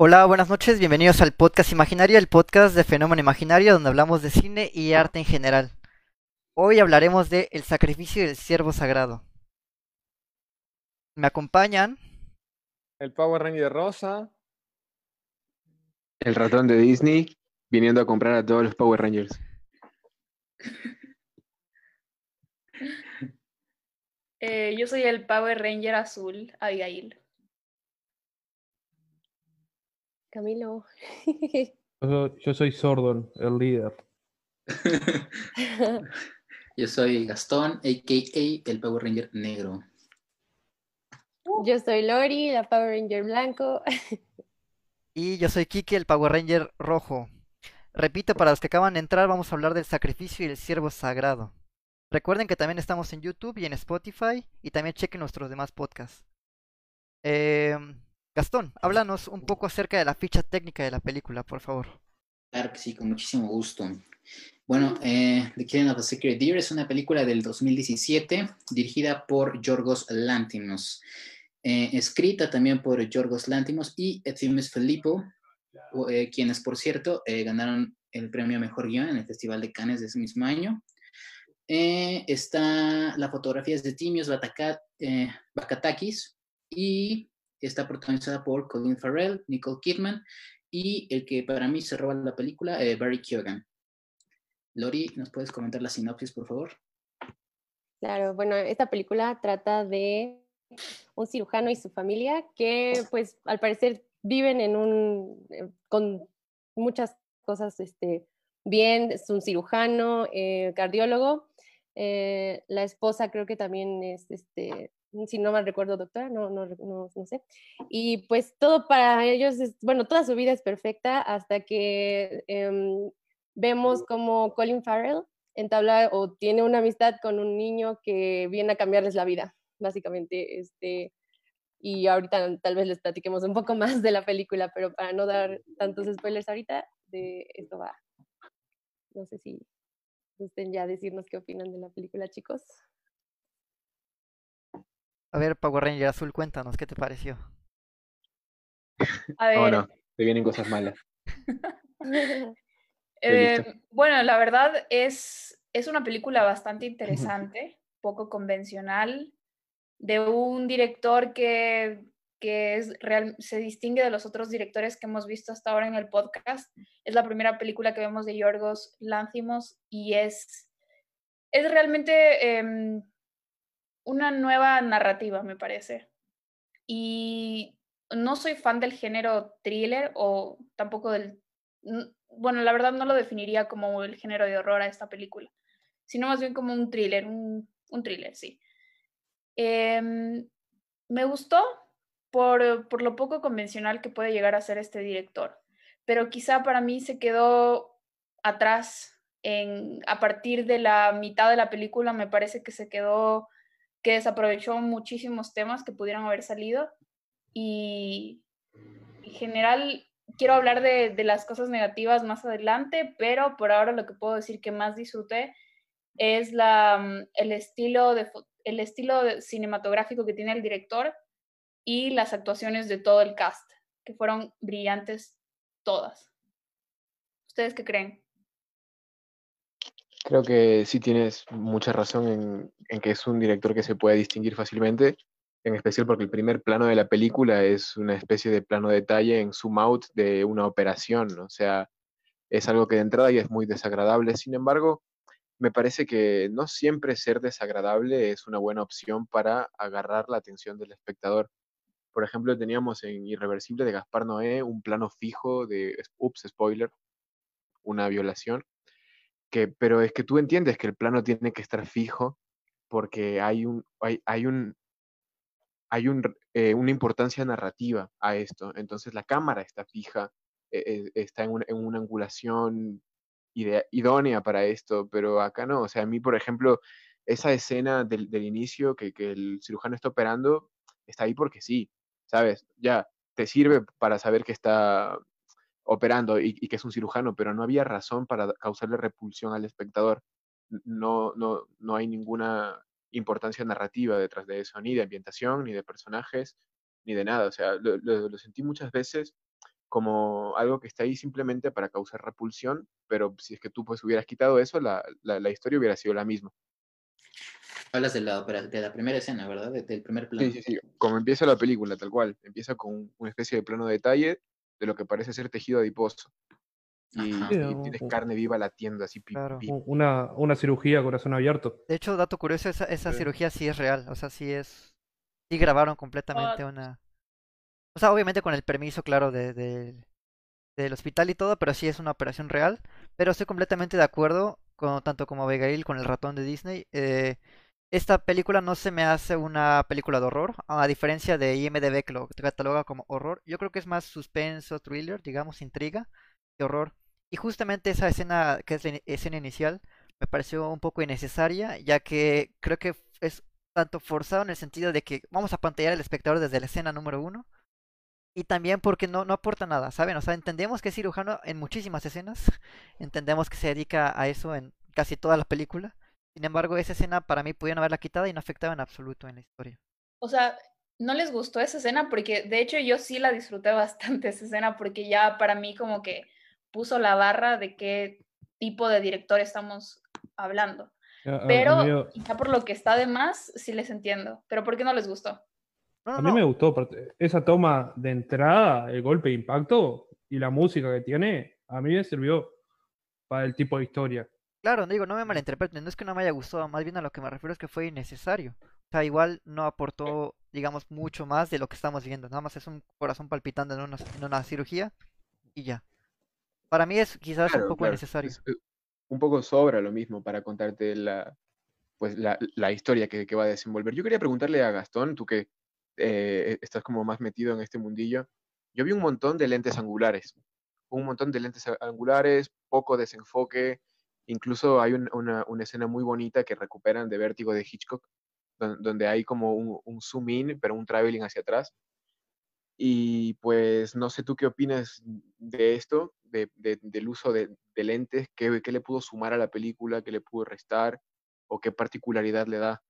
Hola, buenas noches, bienvenidos al podcast Imaginario, el podcast de Fenómeno Imaginario, donde hablamos de cine y arte en general. Hoy hablaremos de El sacrificio del siervo sagrado. Me acompañan El Power Ranger rosa. El ratón de Disney viniendo a comprar a todos los Power Rangers. Eh, yo soy el Power Ranger azul, Abigail. Camilo. Yo, yo soy Sordon, el líder. Yo soy Gastón, a.k.a. el Power Ranger negro. Yo soy Lori, la Power Ranger blanco. y yo soy Kiki, el Power Ranger rojo. Repito, para los que acaban de entrar, vamos a hablar del sacrificio y el siervo sagrado. Recuerden que también estamos en YouTube y en Spotify y también chequen nuestros demás podcasts. Eh, Gastón, háblanos un poco acerca de la ficha técnica de la película, por favor. Claro que sí, con muchísimo gusto. Bueno, eh, The Killing of a Sacred Deer es una película del 2017 dirigida por Yorgos Lantimos, eh, escrita también por Yorgos Lantimos y Efthimis Filippo, eh, quienes, por cierto, eh, ganaron el premio Mejor Guión en el Festival de Cannes de ese mismo año. Está la fotografía es de Timios Bakatakis y está protagonizada por Colin Farrell, Nicole Kidman y el que para mí se roba la película, eh, Barry Keoghan. Lori, ¿nos puedes comentar la sinopsis, por favor? Claro, bueno, esta película trata de un cirujano y su familia que, pues, al parecer viven en un, eh, con muchas cosas, este, bien, es un cirujano, eh, cardiólogo, la esposa creo que también es, este, si no mal recuerdo, doctora, no, no, no, no sé. Y pues todo para ellos, es, bueno, toda su vida es perfecta hasta que em, vemos como Colin Farrell entabla o tiene una amistad con un niño que viene a cambiarles la vida, básicamente. Este, y ahorita tal vez les platiquemos un poco más de la película, pero para no dar tantos spoilers ahorita, de esto va. No sé si gusten ya decirnos qué opinan de la película, chicos. A ver, Power Ranger Azul, cuéntanos, ¿qué te pareció? A ver. Oh, no, te vienen cosas malas. eh, bueno, la verdad es, es una película bastante interesante, poco convencional, de un director que, que es real, se distingue de los otros directores que hemos visto hasta ahora en el podcast. Es la primera película que vemos de Yorgos Lanthimos y es, es realmente eh, una nueva narrativa, me parece. Y no soy fan del género thriller o tampoco del... Bueno, la verdad no lo definiría como el género de horror a esta película, sino más bien como un thriller, un, un thriller, sí. Eh, me gustó por, por lo poco convencional que puede llegar a ser este director, pero quizá para mí se quedó atrás en, a partir de la mitad de la película, me parece que se quedó que desaprovechó muchísimos temas que pudieran haber salido y en general quiero hablar de, las cosas negativas más adelante, pero por ahora lo que puedo decir que más disfruté es la, el, estilo de, el estilo cinematográfico que tiene el director y las actuaciones de todo el cast, que fueron brillantes todas. ¿Ustedes qué creen? Creo que sí tienes mucha razón en, que es un director que se puede distinguir fácilmente, en especial porque el primer plano de la película es una especie de plano detalle en zoom out de una operación, o sea, es algo que de entrada ya es muy desagradable. Sin embargo, me parece que no siempre ser desagradable es una buena opción para agarrar la atención del espectador. Por ejemplo, teníamos en Irreversible de Gaspar Noé un plano fijo de, ups, spoiler, una violación, que, pero es que tú entiendes que el plano tiene que estar fijo porque hay, un, hay, hay, un, hay un, eh, una importancia narrativa a esto. Entonces la cámara está fija, eh, está en, un, en, una angulación idea, idónea para esto, pero acá no. O sea, a mí, por ejemplo, esa escena del, del inicio que, que, el cirujano está operando, está ahí porque sí, ¿sabes? Ya, te sirve para saber que está operando y, y, que es un cirujano, pero no había razón para causarle repulsión al espectador. No, no, no hay ninguna importancia narrativa detrás de eso, ni de ambientación, ni de personajes, ni de nada. O sea, lo, lo, lo sentí muchas veces como algo que está ahí simplemente para causar repulsión, pero si es que tú pues hubieras quitado eso, la, la, la historia hubiera sido la misma. Hablas de la, de la primera escena, ¿verdad? De- del primer plano. Sí, sí, sí, como empieza la película, tal cual, empieza con una especie de plano detalle de lo que parece ser tejido adiposo. Y, Ajá. tienes carne viva latiendo así, pi, Claro. pi. Una, una cirugía corazón abierto. De hecho, dato curioso, esa, esa Sí. cirugía sí es real, o sea, sí es... Sí grabaron completamente una... O sea, obviamente con el permiso, claro, de, de- del hospital y todo, pero sí es una operación real. Pero estoy completamente de acuerdo, con, tanto como Abigail con el ratón de Disney. eh, esta película no se me hace una película de horror, a diferencia de IMDB que lo cataloga como horror. Yo creo que es más suspenso, thriller, digamos, intriga que horror. Y justamente esa escena, que es la escena inicial, me pareció un poco innecesaria, ya que creo que es tanto forzado en el sentido de que vamos a pantallar al espectador desde la escena número uno. Y también porque no, no aporta nada, ¿saben? O sea, entendemos que es cirujano en muchísimas escenas. Entendemos que se dedica a eso en casi toda la película. Sin embargo, esa escena para mí pudieron haberla quitada y no afectaba en absoluto en la historia. O sea, no les gustó esa escena porque de hecho yo sí la disfruté bastante esa escena porque ya para mí como que puso la barra de qué tipo de director estamos hablando. A- a- a Pero ya por lo que está de más, sí les entiendo. Pero ¿por qué no les gustó? No, no, A mí no. me gustó esa toma de entrada, el golpe de impacto y la música que tiene, a mí me sirvió para el tipo de historia. Claro, no digo, no me malinterpreten, no es que no me haya gustado, más bien a lo que me refiero es que fue innecesario. O sea, igual no aportó, digamos, mucho más de lo que estamos viendo. Nada más es un corazón palpitando en una, en una cirugía y ya. Para mí es quizás un poco claro, innecesario. es, eh, un poco sobra lo mismo para contarte la, pues, la, la historia que, que va a desenvolver. Yo quería preguntarle a Gastón, tú que eh, estás como más metido en este mundillo, yo vi un montón de lentes angulares, un montón de lentes angulares, poco desenfoque, incluso hay un- una, una escena muy bonita que recuperan de Vértigo de Hitchcock, don- donde hay como un, zoom in, pero un traveling hacia atrás. Y pues no sé tú qué opinas de esto, de- del uso de, de lentes, ¿qué, qué le pudo sumar a la película, qué le pudo restar o qué particularidad le da.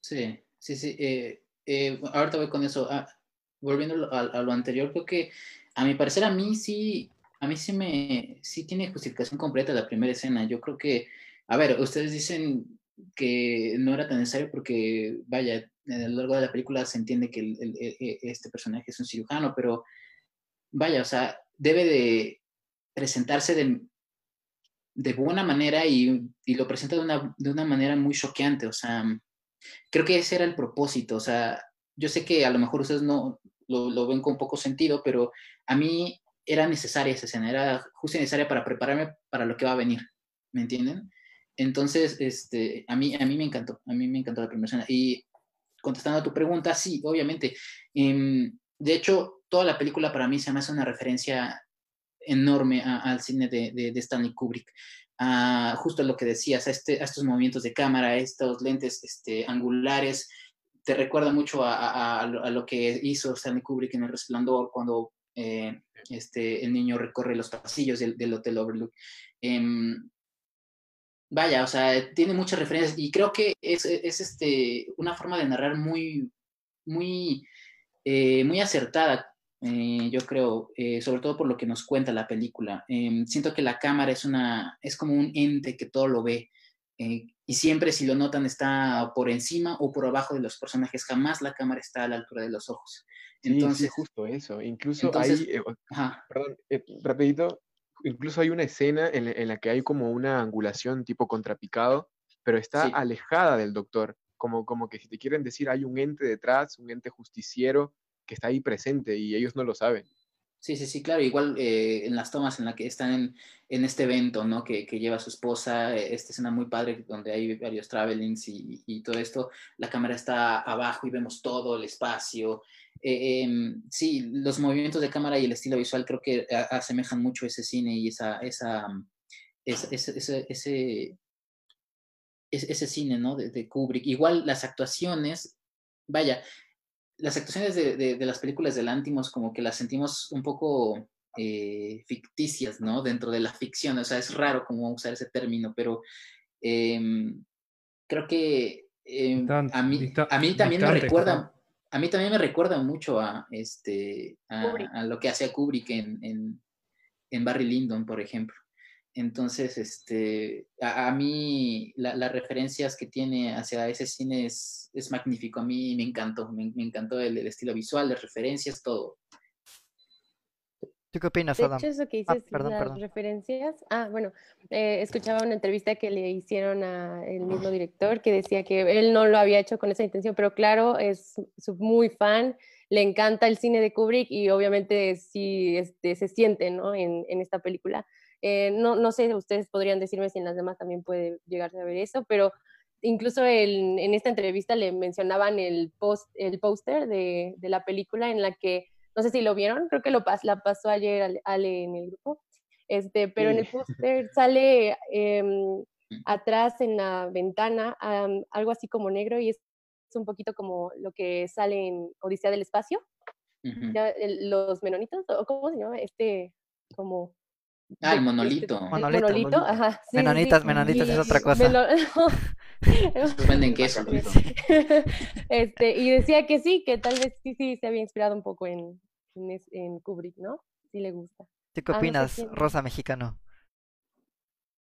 Sí, sí, sí. eh, eh, ahorita voy con eso. Ah, volviendo a, a lo anterior, creo que a mi parecer a mí sí, a mí sí me, sí tiene justificación completa la primera escena. Yo creo que, a ver, ustedes dicen que no era tan necesario porque, vaya, a lo largo de la película se entiende que el- e- este personaje es un cirujano, pero, vaya, o sea, debe de presentarse de, de buena manera y, y lo presenta de una, de una manera muy choqueante, o sea, creo que ese era el propósito, o sea, yo sé que a lo mejor ustedes no lo, lo ven con poco sentido, pero a mí era necesaria esa escena, era justo necesaria para prepararme para lo que va a venir, ¿me entienden? Entonces, este, a, mí, a mí me encantó, a mí me encantó la primera escena. Y contestando a tu pregunta, sí, obviamente. Em, de hecho, toda la película para mí se me hace una referencia enorme al cine de, de- Stanley Kubrick. A justo lo que decías, a, este, a estos movimientos de cámara, a estos lentes este, angulares, te recuerda mucho a, a- a lo que hizo Stanley Kubrick en El Resplandor cuando eh, este, el niño recorre los pasillos del, del Hotel Overlook. Em, vaya, o sea, tiene muchas referencias y creo que es, es este, una forma de narrar muy, muy, eh, muy acertada, eh, yo creo, sobre todo por lo que nos cuenta la película. Eh, siento que la cámara es, una, es como un ente que todo lo ve. Eh, y siempre, si lo notan, está por encima o por abajo de los personajes. Jamás la cámara está a la altura de los ojos. Sí, sí, Entonces, justo eso. Incluso entonces- hay, eh, perdón, eh, rapidito, incluso hay una escena en, la- en la que hay como una angulación tipo contrapicado, pero está Sí. alejada del doctor, como, como que si te quieren decir hay un ente detrás, un ente justiciero que está ahí presente y ellos no lo saben. Sí, sí, sí, claro. Igual eh, en las tomas en las que están en, en este evento, ¿no? Que, que lleva a su esposa, eh, esta escena muy padre donde hay varios travelings y, y todo esto, la cámara está abajo y vemos todo el espacio. Eh, em, sí, los movimientos de cámara y el estilo visual creo que asemejan mucho ese cine y esa, esa, ese, ese, ese, ese, ese- cine, ¿no? De Kubrick. Igual las actuaciones, vaya, las actuaciones de, de- de las películas de Lantimos como que las sentimos un poco eh, ficticias, ¿no? Dentro de la ficción, o sea, es raro como usar ese término, pero em, creo que em, a, mí, a mí también me recuerda, a mí también me recuerda mucho a, este, a, a lo que hacía Kubrick en, en, en Barry Lyndon, por ejemplo. Entonces, este, a, a mí la- las referencias que tiene hacia ese cine es, es magnífico. A mí me encantó, me, me encantó el, el estilo visual, las referencias, todo. ¿Tú qué opinas, De Adam? hecho, eso que Ah, dices, perdón, las perdón. referencias. Ah, bueno, eh, escuchaba una entrevista que le hicieron a el mismo director que decía que él no lo había hecho con esa intención, pero claro, es su- muy fan, le encanta el cine de Kubrick y obviamente sí este, se siente ¿no? en, en esta película. Eh, no, no sé, ustedes podrían decirme si en las demás también puede llegarse a ver eso, pero incluso el- en esta entrevista le mencionaban el post, el póster de, de la película en la que no sé si lo vieron, creo que lo pas la pasó ayer Ale, en el grupo, este, pero en el póster sale em, atrás en la ventana algo así como negro y es, es un poquito como lo que sale en Odisea del Espacio, los menonitos, o cómo se llama, este, como... Ah, el monolito. el Monolito, monolito, monolito. ajá. sí. Menonitas, menonitas es otra cosa. venden queso. Este, y decía que sí, que tal vez sí, sí se había inspirado un poco en, en, Kubrick, ¿no? Sí le gusta. ¿Tú qué Ah, no sé opinas, quién- Rosa Mexicano?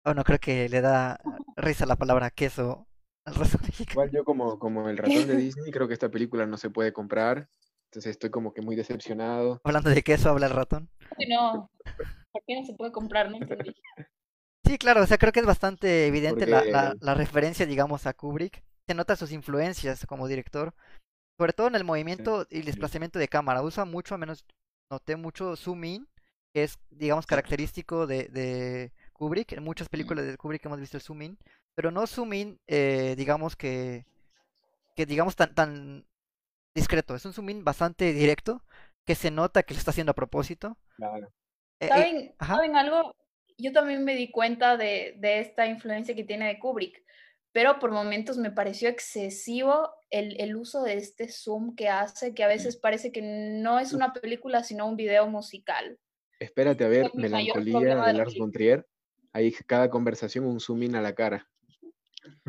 Oh, no, creo que le da risa la palabra queso al Rosa Mexicano. Igual yo como, como el ratón de Disney, creo que esta película no se puede comprar. Entonces estoy como que muy decepcionado. Hablando de queso, habla el ratón. Sí, No, ¿por qué no se puede comprar? No entendí. Sí, claro, o sea, creo que es bastante evidente la, la, la referencia, digamos, a Kubrick. Se nota sus influencias como director, sobre todo en el movimiento y el desplazamiento de cámara. Usa mucho, al menos noté mucho zoom in, que es, digamos, característico de, de Kubrick. En muchas películas de Kubrick hemos visto el zoom in, pero no zoom in, eh, digamos que, que digamos tan, tan discreto. Es un zoom in bastante directo, que se nota que lo está haciendo a propósito. Claro. Eh, eh, ¿Saben, ajá. ¿saben algo? Yo también me di cuenta de, de esta influencia que tiene de Kubrick, pero por momentos me pareció excesivo el, el uso de este zoom que hace, que a veces parece que no es una película, sino un video musical. Espérate a ver mayor Melancolía problema de de la Lars von Trier. Ahí cada conversación un zoom in a la cara.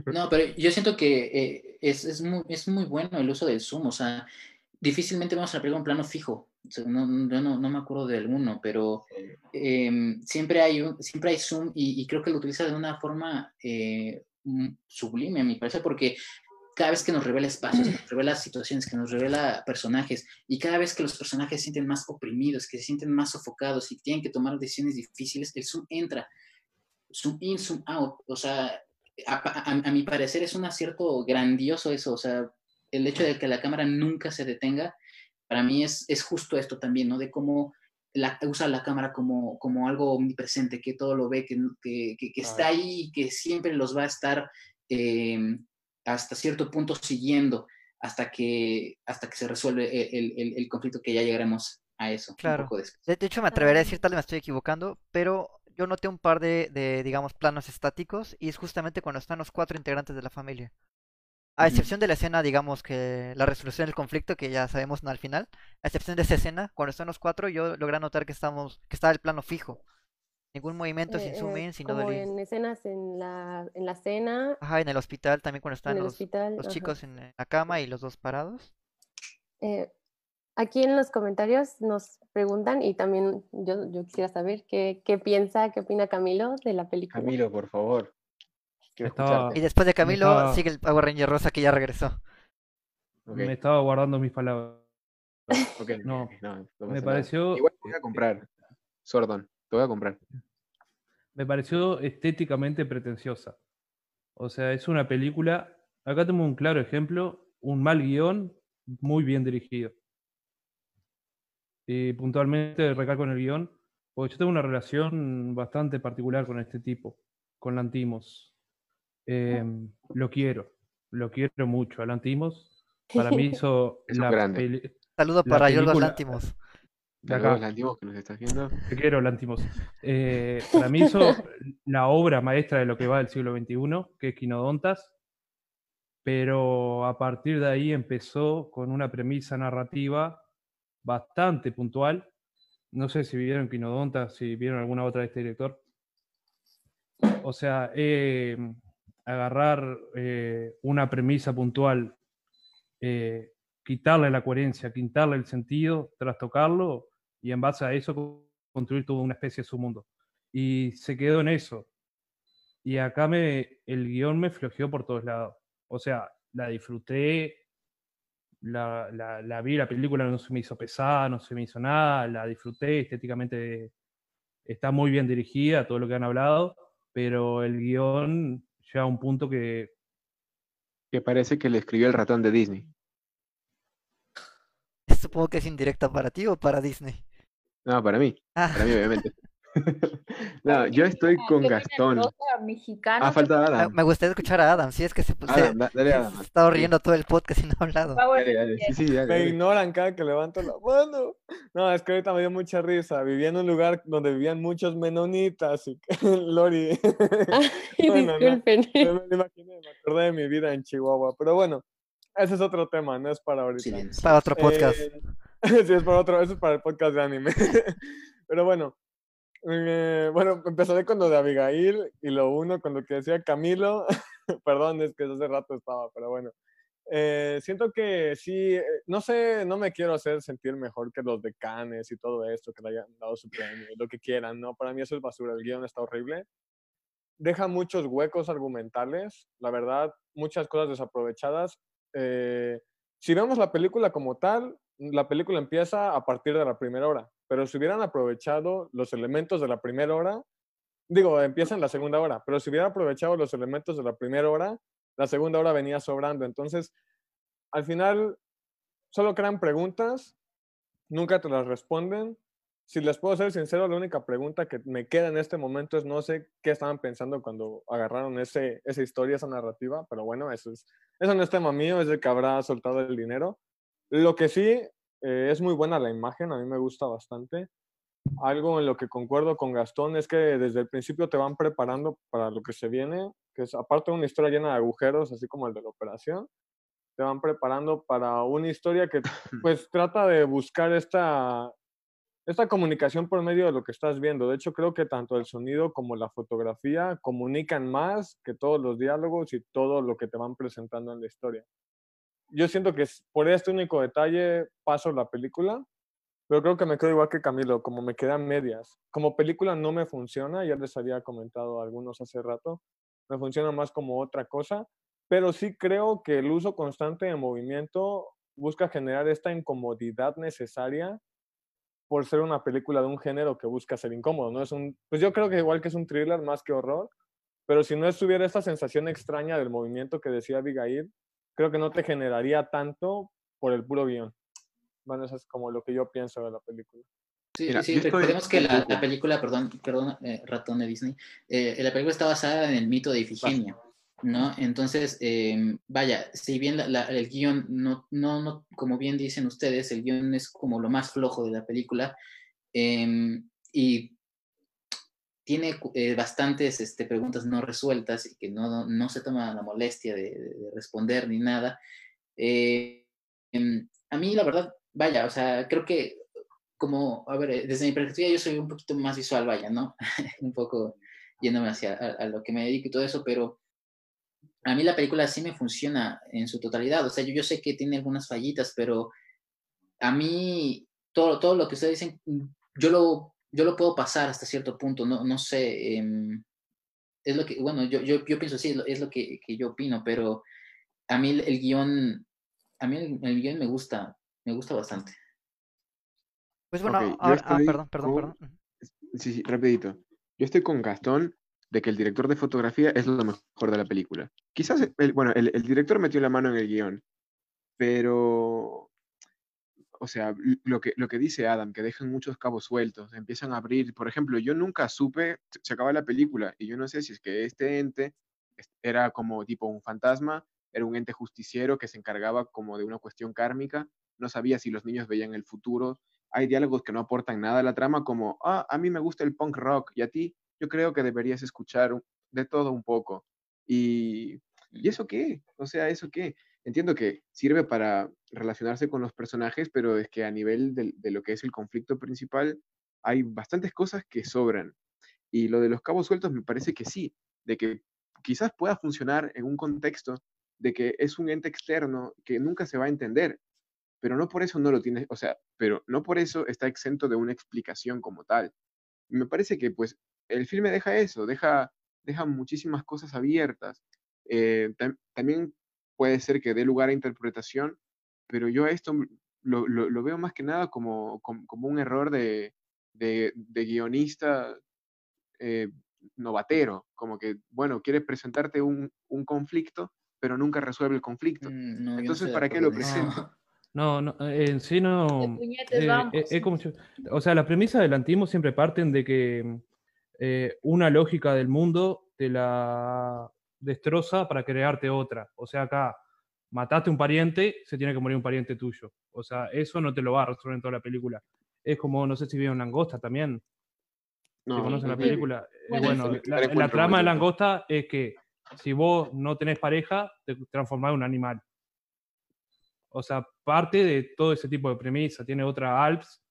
No, pero yo siento que eh, es, es, muy, es muy bueno el uso del zoom, o sea, difícilmente vamos a pegar un plano fijo. No, no, no me acuerdo de alguno, pero eh, siempre, hay un, siempre hay zoom y, y creo que lo utiliza de una forma eh, mm, sublime, a mi parecer, porque cada vez que nos revela espacios, que nos revela situaciones, que nos revela personajes, y cada vez que los personajes se sienten más oprimidos, que se sienten más sofocados y tienen que tomar decisiones difíciles, el zoom entra. Zoom in, zoom out. O sea, a, a- a mi parecer es un acierto grandioso eso. O sea, el hecho de que la cámara nunca se detenga, para mí es, es justo esto también, ¿no? De cómo la, usa la cámara como, como algo omnipresente, que todo lo ve, que, que, que- que está ahí y que siempre los va a estar eh, hasta cierto punto siguiendo hasta que, hasta que se resuelve el, el- el conflicto, que ya llegaremos a eso Claro. un poco después. De, de hecho, me atrevería a decir, tal vez me estoy equivocando, pero yo noté un par de, de, digamos, planos estáticos y es justamente cuando están los cuatro integrantes de la familia. A excepción de la escena, digamos, que la resolución del conflicto, que ya sabemos al final, a excepción de esa escena, cuando están los cuatro, yo logré notar que estamos, que está el plano fijo. Ningún movimiento sin Eh, zoom eh, in, sin como en escenas en la, en la cena, Ajá, en el hospital también cuando en están el los, hospital. los chicos en la cama y los dos parados. Eh, aquí en los comentarios nos preguntan y también yo, yo quisiera saber qué, qué piensa, qué opina Camilo de la película. Camilo, por favor. Quiero Estaba- Y después de Camilo estaba- sigue el Power Ranger Rosa que ya regresó. Me estaba guardando mis palabras. ok, no, ok, no, no Me pareció, Igual te voy a comprar. Sordon, te voy a comprar. me pareció estéticamente pretenciosa. O sea, es una película. Acá tenemos un claro ejemplo, un mal guion muy bien dirigido. Y puntualmente recalco en el guion, porque yo tengo una relación bastante particular con este tipo, con Lantimos. Em, lo quiero, lo quiero mucho. A Lantimos, para mí hizo Es la grande. peli- Saludo La para Yorgos acá. Saludos, Lantimos, que nos estás viendo. Te quiero, Lantimos. Eh, para mí hizo la obra maestra de lo que va del siglo XXI, que es Quinodontas, pero a partir de ahí empezó con una premisa narrativa bastante puntual. No sé si vieron Quinodontas, si vieron alguna otra de este director. O sea, eh, agarrar eh, una premisa puntual, eh, quitarle la coherencia, quitarle el sentido, trastocarlo y en base a eso construir toda una especie de su mundo. Y se quedó en eso. Y acá me, el guion me flojeó por todos lados. O sea, la disfruté, la, la, vi, la película no se me hizo pesada, no se me hizo nada, la disfruté, estéticamente está muy bien dirigida, todo lo que han hablado, pero el guion llega a un punto que... Que parece que le escribió el ratón de Disney. Supongo que es indirecta para ti o para Disney. No, para mí. Ah. Para mí, obviamente. no, yo estoy con Gastón. Mexicano Ah, falta Me- Adam. Me gustaría escuchar a Adam, si es que se, se- Adam, da- dale Adam. se ha estado riendo todo el podcast y no ha hablado. Dale, dale. Sí, sí, dale, Me dale. ignoran cada que levanto la mano. No, es que ahorita me dio mucha risa. Vivía en un lugar donde vivían muchos menonitas y Lori. Ay, Bueno, no. disculpen. me lo imaginé, me acordé de mi vida en Chihuahua. Pero bueno, ese es otro tema, no es para ahorita. Silencio. Para otro podcast. Eh, sí, es para otro, eso es para el podcast de anime. Pero bueno, eh, bueno, empezaré con lo de Abigail y lo uno con lo que decía Camilo. Perdón, es que hace rato estaba, pero bueno. Eh, siento que sí, eh, no sé, no me quiero hacer sentir mejor que los de Cannes y todo esto, que le hayan dado su premio y lo que quieran, ¿no? Para mí eso es basura, el guion está horrible. Deja muchos huecos argumentales, la verdad, muchas cosas desaprovechadas. Eh, si vemos la película como tal, la película empieza a partir de la primera hora, pero si hubieran aprovechado los elementos de la primera hora, digo, empieza en la segunda hora, pero si hubieran aprovechado los elementos de la primera hora, la segunda hora venía sobrando. Entonces, al final, solo crean preguntas, nunca te las responden. Si les puedo ser sincero, la única pregunta que me queda en este momento es no sé qué estaban pensando cuando agarraron ese, esa historia, esa narrativa, pero bueno, eso, es, eso no es tema mío, es el que habrá soltado el dinero. Lo que sí, eh, es muy buena la imagen, a mí me gusta bastante. Algo en lo que concuerdo con Gastón es que desde el principio te van preparando para lo que se viene, que es aparte de una historia llena de agujeros, así como el de la operación, te van preparando para una historia que pues trata de buscar esta, esta comunicación por medio de lo que estás viendo. De hecho, creo que tanto el sonido como la fotografía comunican más que todos los diálogos y todo lo que te van presentando en la historia. Yo siento que por este único detalle paso la película, pero creo que me quedo igual que Camilo, como me quedan medias. Como película no me funciona, ya les había comentado a algunos hace rato, me funciona más como otra cosa, pero sí creo que el uso constante de movimiento busca generar esta incomodidad necesaria por ser una película de un género que busca ser incómodo, ¿no? Es un, pues yo creo que igual que es un thriller más que horror, pero si no estuviera esta sensación extraña del movimiento que decía Abigail, creo que no te generaría tanto por el puro guion. Bueno, eso es como lo que yo pienso de la película. Sí, Mira, sí, estoy recordemos que la, la película, perdón, perdón, eh, ratón de Disney, eh, la película está basada en el mito de Ifigenia, ¿no? Entonces, eh, vaya, si bien la- la- el guion, no, no, no, como bien dicen ustedes, el guion es como lo más flojo de la película em, y tiene eh, bastantes este, preguntas no resueltas y que no, no, no se toma la molestia de, de- de responder ni nada. Eh, em, a mí, la verdad, vaya, o sea, creo que como, a ver, eh, desde mi perspectiva yo soy un poquito más visual, vaya, ¿no? un poco yéndome hacia a, a lo que me dedico y todo eso, pero a mí la película sí me funciona en su totalidad. O sea, yo, yo sé que tiene algunas fallitas, pero a mí todo, todo lo que ustedes dicen, yo lo, yo lo puedo pasar hasta cierto punto, no, no sé. em, es lo que, bueno, yo, yo, yo pienso sí, es lo, es lo que, que yo opino, pero a mí el, el guion, a mí el, el guion me gusta, me gusta bastante. Pues bueno, Ok, yo ahora, ah, perdón, perdón, con- perdón. Sí, sí, rapidito. Yo estoy con Gastón de que el director de fotografía es lo mejor de la película. Quizás, el, bueno, el, el director metió la mano en el guion, pero, o sea, lo que, lo que dice Adam, que dejan muchos cabos sueltos, empiezan a abrir, por ejemplo, yo nunca supe, se- acaba la película, y yo no sé si es que este ente era como tipo un fantasma, era un ente justiciero que se encargaba como de una cuestión kármica, no sabía si los niños veían el futuro, hay diálogos que no aportan nada a la trama, como, ah, a mí me gusta el punk rock, y a ti, yo creo que deberías escuchar de todo un poco. Y, ¿y eso qué? O sea, ¿eso qué? Entiendo que sirve para relacionarse con los personajes, pero es que a nivel del- de, lo que es el conflicto principal, hay bastantes cosas que sobran. Y lo de los cabos sueltos me parece que sí, de que quizás pueda funcionar en un contexto de que es un ente externo que nunca se va a entender, pero no por eso no lo tiene, o sea, pero no por eso está exento de una explicación como tal. Me parece que pues el filme deja eso, deja, deja muchísimas cosas abiertas. Eh, también puede ser que dé lugar a interpretación, pero yo a esto lo, lo, veo más que nada como, como, un error de, de, guionista eh, novatero, como que, bueno, quieres presentarte un, un, conflicto, pero nunca resuelve el conflicto. Mm, Entonces, ¿para qué lo presenta? No, no, en sí no. Eh, o sea, las premisas del antimo siempre parten de que eh, una lógica del mundo te la destroza para crearte otra. O sea, acá mataste un pariente, se tiene que morir un pariente tuyo. O sea, eso no te lo va a resolver en toda la película. Es como, no sé si vieron Langosta también. No, si conocen la película. Eh, bueno, la, trama de Langosta es que si vos no tenés pareja, te transformás en un animal. O sea, parte de todo ese tipo de premisa. Tiene otra Alps.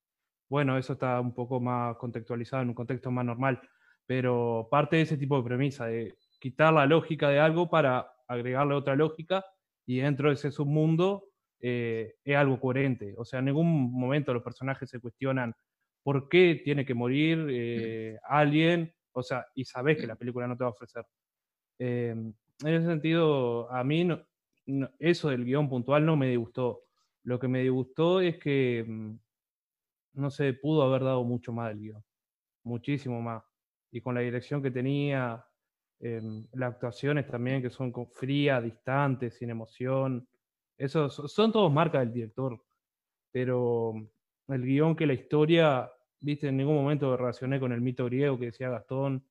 Bueno, eso está un poco más contextualizado en un contexto más normal. Pero parte de ese tipo de premisa, de quitar la lógica de algo para agregarle otra lógica y dentro de ese submundo eh, es algo coherente. O sea, en ningún momento los personajes se cuestionan por qué tiene que morir eh, alguien, o sea, y sabes que la película no te va a ofrecer. Eh, en ese sentido, a mí eso del guion puntual no me disgustó. Lo que me disgustó es que, mm, no sé, pudo haber dado mucho más del guion, muchísimo más. Y con la dirección que tenía, em, las actuaciones también que son frías, distantes, sin emoción, eso son todos marcas del director. Pero el guion que la historia, viste, en ningún momento relacioné con el mito griego que decía Gastón.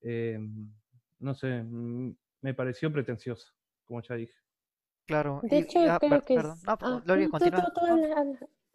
Em, no sé, mm, me pareció pretencioso, como ya dije. Claro. De hecho, creo que perdón. No,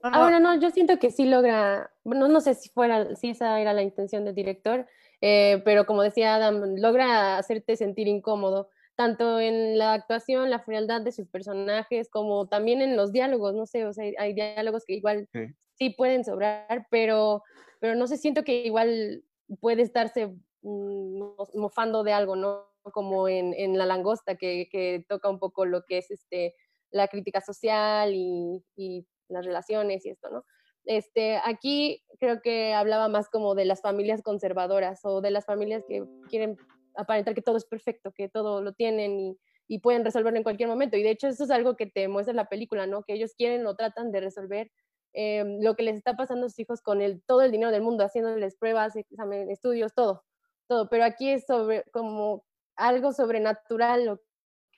ah, Ahora no, yo siento que sí logra, bueno, no sé si fuera, si esa era la intención del director, eh, pero como decía Adam, logra hacerte sentir incómodo, tanto en la actuación, la frialdad de sus personajes, como también en los diálogos, no sé, o sea, hay diálogos que igual sí, pueden sobrar, pero, pero no sé, siento que igual puede estarse mm, mofando de algo, ¿no? Como en, en La Langosta, que, que, toca un poco lo que es este, la crítica social y, y las relaciones y esto, ¿no? Este, aquí creo que hablaba más como de las familias conservadoras o de las familias que quieren aparentar que todo es perfecto, que todo lo tienen y, y pueden resolverlo en cualquier momento. Y de hecho eso es algo que te muestra la película, ¿no? Que ellos quieren o tratan de resolver em, lo que les está pasando a sus hijos con el, todo el dinero del mundo, haciéndoles pruebas, examen, estudios, todo, todo. Pero aquí es sobre como algo sobrenatural lo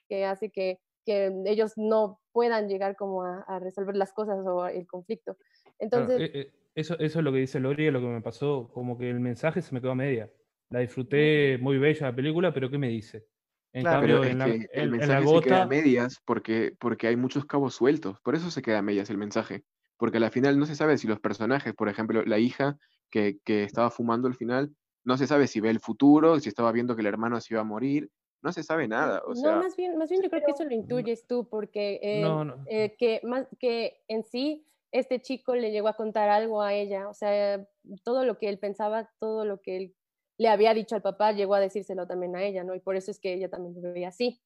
que hace que, que ellos no puedan llegar como a, a, resolver las cosas o el conflicto. Entonces... Eh, eh, eso, eso es lo que dice Lori, lo que me pasó, como que el mensaje se me quedó a media. La disfruté muy bella la película, pero ¿qué me dice? En cambio, en la, el mensaje se queda a medias porque, porque hay muchos cabos sueltos. Por eso se queda a medias el mensaje. Porque al final no se sabe si los personajes, por ejemplo, la hija que, que estaba fumando al final, no se sabe si ve el futuro, si estaba viendo que el hermano se iba a morir. No se sabe nada. O sea, no, más bien, más bien yo creo que eso lo intuyes tú, porque eh, eh, que, más, que en sí este chico le llegó a contar algo a ella, o sea, todo lo que él pensaba, todo lo que él le había dicho al papá, llegó a decírselo también a ella, ¿no? Y por eso es que ella también lo veía así.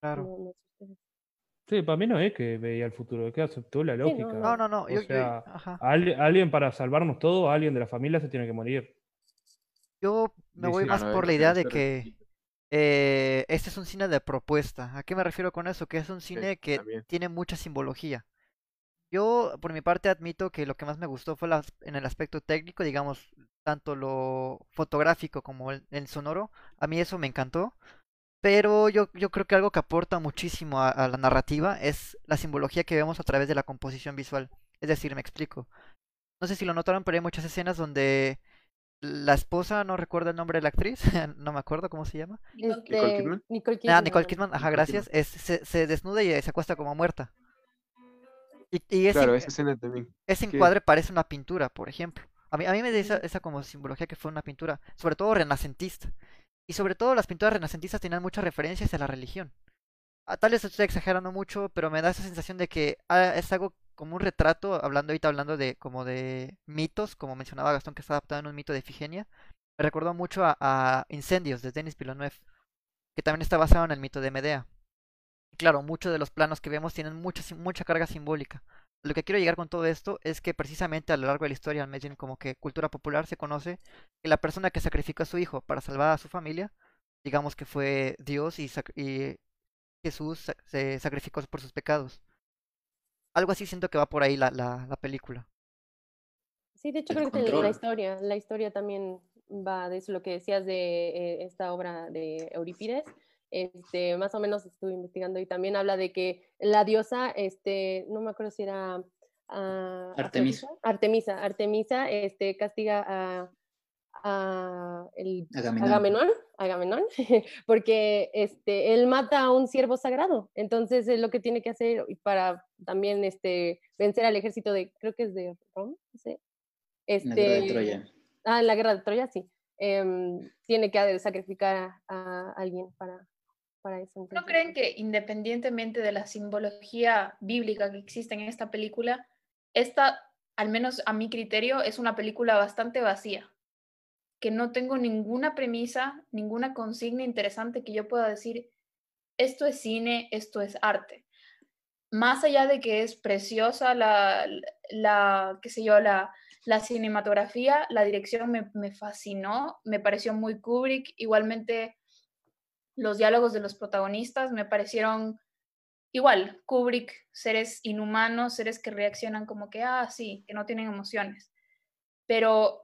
Claro. sí, para mí no es que veía el futuro, es que aceptó la lógica. no, no, no. O sea, alguien para salvarnos todos, alguien de la familia se tiene que morir. Yo me voy más por la idea de que eh, este es un cine de propuesta. ¿A qué me refiero con eso? Que es un cine que tiene mucha simbología. Yo, por mi parte, admito que lo que más me gustó fue en el aspecto técnico, digamos, tanto lo fotográfico como el, sonoro. A mí eso me encantó. Pero yo, yo creo que algo que aporta muchísimo a, la narrativa es la simbología que vemos a través de la composición visual. Es decir, me explico. No sé si lo notaron, pero hay muchas escenas donde la esposa, no recuerdo el nombre de la actriz, no me acuerdo cómo se llama. Nicole este, Kidman. Nicole Kidman. Ah, Nicole Kidman, ajá, gracias. Es, se, se desnuda y se acuesta como muerta. Y, ese, claro, esa escena también. Ese encuadre parece una pintura, por ejemplo. A mí, a mí me da esa, esa, como simbología que fue una pintura, sobre todo renacentista. Y sobre todo las pinturas renacentistas tenían muchas referencias a la religión. A tal vez estoy exagerando mucho, pero me da esa sensación de que ah, es algo como un retrato, hablando ahorita hablando de como de mitos, como mencionaba Gastón que está adaptado en un mito de Ifigenia. Me recordó mucho a, a Incendios de Denis Villeneuve, que también está basado en el mito de Medea claro, muchos de los planos que vemos tienen mucha, mucha carga simbólica. Lo que quiero llegar con todo esto es que precisamente a lo largo de la historia, al menos en como que cultura popular se conoce que la persona que sacrificó a su hijo para salvar a su familia, digamos que fue Dios y, Jesús se sacrificó por sus pecados. Algo así siento que va por ahí la, la, la película. Sí, de hecho El creo que la historia, la historia también va de eso, lo que decías de eh, esta obra de Eurípides. Este, más o menos estuve investigando y también habla de que la diosa, este, no me acuerdo si era ah, Artemisa. Artemisa, Artemisa, este, castiga a, a el Agamenón. Agamenón, Agamenón, porque este, él mata a un siervo sagrado. Entonces es lo que tiene que hacer para también este, vencer al ejército de, creo que es de Roma, no sé. En la guerra de Este, Troya. Ah, en la guerra de Troya, sí. Em, tiene que sacrificar a, a alguien para, para eso. ¿No creen que independientemente de la simbología bíblica que existe en esta película, esta, al menos a mi criterio, es una película bastante vacía? Que no tengo ninguna premisa, ninguna consigna interesante que yo pueda decir, esto es cine, esto es arte. Más allá de que es preciosa la, la qué sé yo, la, la cinematografía, la dirección me, me fascinó, me pareció muy Kubrick, igualmente los diálogos de los protagonistas me parecieron igual, Kubrick, seres inhumanos, seres que reaccionan como que, ah, sí, que no tienen emociones. Pero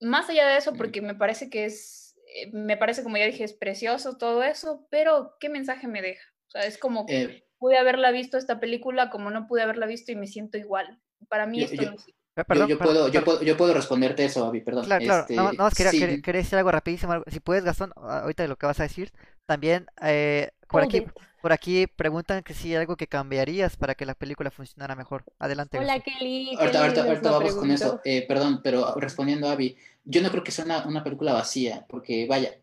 más allá de eso, porque me parece que es, eh, me parece como ya dije, es precioso todo eso, pero ¿qué mensaje me deja? O sea, es como que Eh, pude haberla visto esta película como no pude haberla visto y me siento igual. Para mí Yo- esto yo- no es- Eh, yo, perdón, yo perdón, puedo, yo, puedo, yo puedo responderte eso, Avi, perdón. Claro, claro. Este, nada más quería, sí, quería- quería decir algo rapidísimo. algo- Si puedes, Gastón, ahorita de lo que vas a decir. También eh, por aquí, por aquí preguntan que si hay algo que cambiarías para que la película funcionara mejor. Adelante, Hola, Gastón. Kelly. Ahorita, Kelly ahorita, ahorita vamos con eso. Eh, perdón, pero respondiendo a Abby, yo no creo que sea una, una película vacía, porque vaya,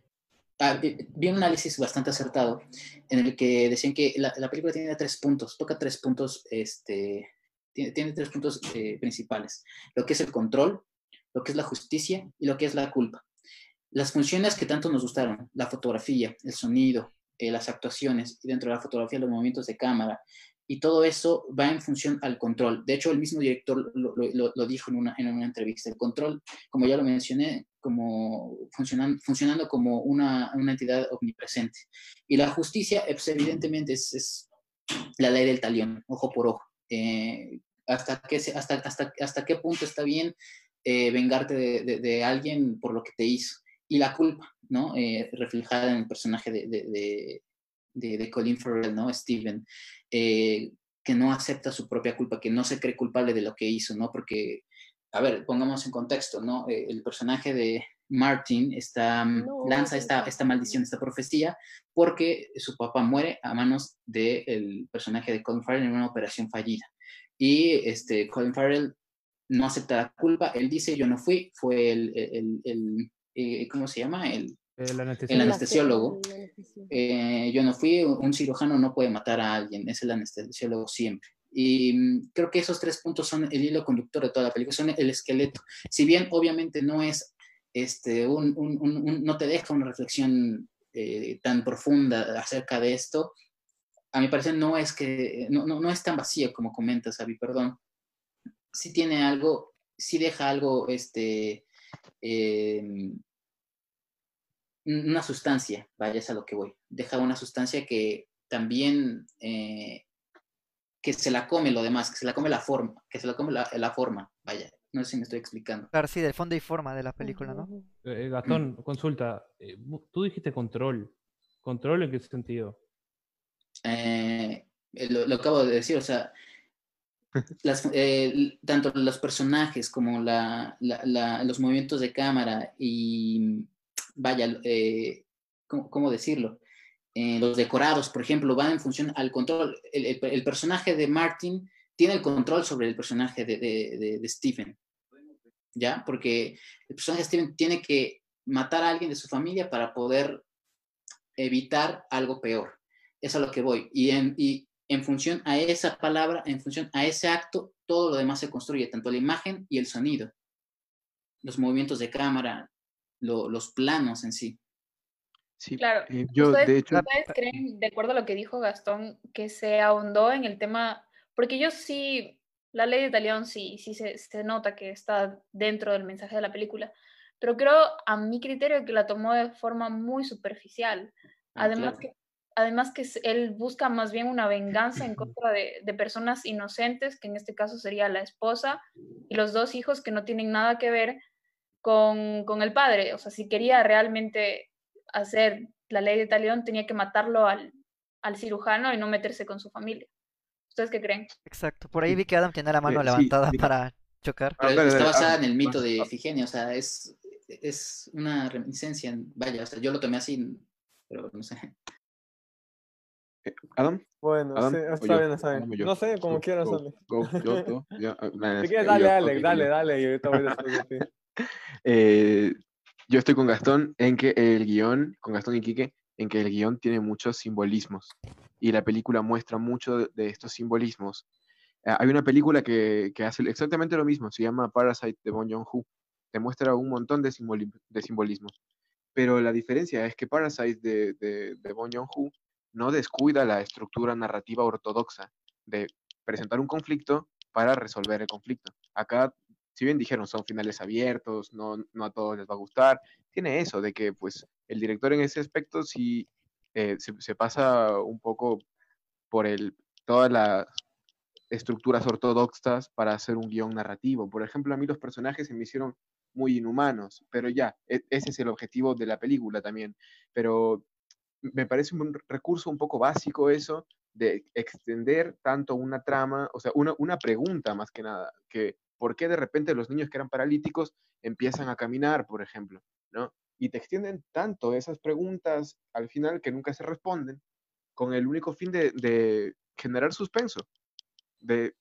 ah, vi vi un análisis bastante acertado en el que decían que la, la película tiene tres puntos, toca tres puntos, este, tiene, tiene tres puntos eh, principales, lo que es el control, lo que es la justicia y lo que es la culpa. Las funciones que tanto nos gustaron, la fotografía, el sonido, eh, las actuaciones, y dentro de la fotografía los movimientos de cámara, y todo eso va en función al control. De hecho, el mismo director lo, lo- lo- dijo en una, en una entrevista. El control, como ya lo mencioné, como funcionan, funcionando como una, una entidad omnipresente. Y la justicia, pues, evidentemente, es, es la ley del talión, ojo por ojo. Eh, hasta, qué, hasta, hasta, hasta qué punto está bien eh, vengarte de, de- de alguien por lo que te hizo. Y la culpa, ¿no? Eh, reflejada en el personaje de, de, Colin Farrell, ¿no? Steven, eh, que no acepta su propia culpa, que no se cree culpable de lo que hizo, ¿no? Porque, a ver, pongamos en contexto, ¿no? El personaje de Martin está, mm, No, lanza esta, esta maldición, esta profecía, porque su papá muere a manos del personaje de Colin Farrell en una operación fallida. Y este, Colin Farrell no acepta la culpa, él dice, yo no fui, fue el, el- el- el, eh, ¿cómo se llama? El, anestesiólogo. anestesiólogo. Eh, yo no fui, un cirujano no puede matar a alguien, es el anestesiólogo siempre. Y mm, creo que esos tres puntos son el hilo conductor de toda la película, son el esqueleto. Si bien obviamente no es, este, un, un- un- un- no te deja una reflexión eh, tan profunda acerca de esto, a mi parecer no es que, no, no, no es tan vacía como comentas, Avi, perdón. Sí tiene algo, sí deja algo, este, eh, una sustancia, vaya es a lo que voy, deja una sustancia que también, eh, que se la come lo demás, que se la come la forma, que se la come la, la forma, vaya, no sé si me estoy explicando. Claro, sí, del fondo y forma de la película, ¿no? Ujú. Eh, Gastón, consulta. eh, tú dijiste control. ¿Control en qué sentido? Eh, lo, lo acabo de decir, o sea, las, eh, tanto los personajes como la, la- la- los movimientos de cámara y, vaya, eh, ¿cómo, cómo decirlo? Eh, los decorados, por ejemplo, van en función al control. El, el- el personaje de Martin tiene el control sobre el personaje de, de- de- de Stephen, ¿ya? Porque el personaje de Stephen tiene que matar a alguien de su familia para poder evitar algo peor. Es a lo que voy. Y en, y en función a esa palabra, en función a ese acto, todo lo demás se construye, tanto la imagen y el sonido, los movimientos de cámara, lo- los planos en sí. Sí, Claro. eh, yo ¿Ustedes, de hecho, ustedes creen, de acuerdo a lo que dijo Gastón, que se ahondó en el tema? Porque yo sí, la ley de Talión sí, sí se, se nota que está dentro del mensaje de la película, pero creo, a mi criterio, que la tomó de forma muy superficial. Ah, Además claro. que, además que él busca más bien una venganza en contra de, de personas inocentes, que en este caso sería la esposa y los dos hijos que no tienen nada que ver con, con el padre. O sea, si quería realmente hacer la ley de Talión, tenía que matarlo al, al cirujano y no meterse con su familia. ¿Ustedes qué creen? Exacto. Por ahí vi que Adam tiene la mano Eh, sí, levantada para chocar. Ah, Pero dale, está dale, basada ah, en el mito ah, de ah. Ifigenia, o sea, es, es una reminiscencia, vaya, o sea, yo lo tomé así, pero no sé. Eh, Adam, Bueno, Adam, sí, está yo, bien, está bien. yo. No sé, como Go, quieras, go, go, yo, tú, ah, nada, Si es- quieres, eh, dale, yo, Alex, ok, dale, yo. dale, y ahorita voy después de ti. Eh, yo estoy con Gastón en que el guion, con Gastón y Quique, en que el guion tiene muchos simbolismos y la película muestra mucho de, de estos simbolismos. Ah, hay una película que, que hace exactamente lo mismo, se llama Parasite de Bong Joon-ho. Te muestra un montón de, simboli- de simbolismos. Pero la diferencia es que Parasite de, de, de Bong Joon-ho no descuida la estructura narrativa ortodoxa de presentar un conflicto para resolver el conflicto. Acá, si bien dijeron son finales abiertos, no, no a todos les va a gustar, tiene eso de que pues el director en ese aspecto sí eh, se, pasa un poco por el, todas las estructuras ortodoxas para hacer un guion narrativo. Por ejemplo, a mí los personajes se me hicieron muy inhumanos, pero ya, e- ese es el objetivo de la película también. Pero me parece un recurso un poco básico eso de extender tanto una trama, o sea, una, una pregunta más que nada, que por qué de repente los niños que eran paralíticos empiezan a caminar, por ejemplo, ¿no? Y te extienden tanto esas preguntas al final que nunca se responden, con el único fin de, de generar suspenso, de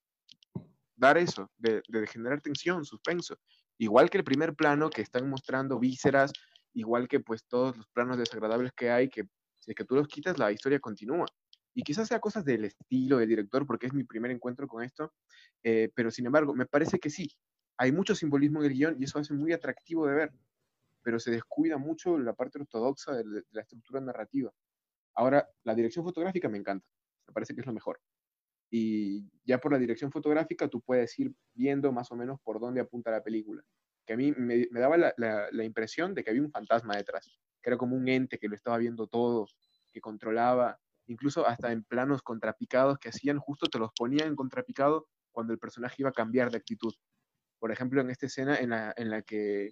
dar eso, de, de generar tensión, suspenso. Igual que el primer plano que están mostrando vísceras, igual que pues todos los planos desagradables que hay, que si que tú los quitas, la historia continúa. Y quizás sea cosas del estilo del director, porque es mi primer encuentro con esto, eh, pero sin embargo, me parece que sí, hay mucho simbolismo en el guion y eso hace muy atractivo de ver, pero se descuida mucho la parte ortodoxa de, la estructura narrativa. Ahora, la dirección fotográfica me encanta, me parece que es lo mejor. Y ya por la dirección fotográfica tú puedes ir viendo más o menos por dónde apunta la película. Que a mí me, daba la, impresión de que había un fantasma detrás, era como un ente que lo estaba viendo todo, que controlaba, incluso hasta en planos contrapicados que hacían, justo te los ponían en contrapicado cuando el personaje iba a cambiar de actitud. Por ejemplo, en esta escena en la, en la que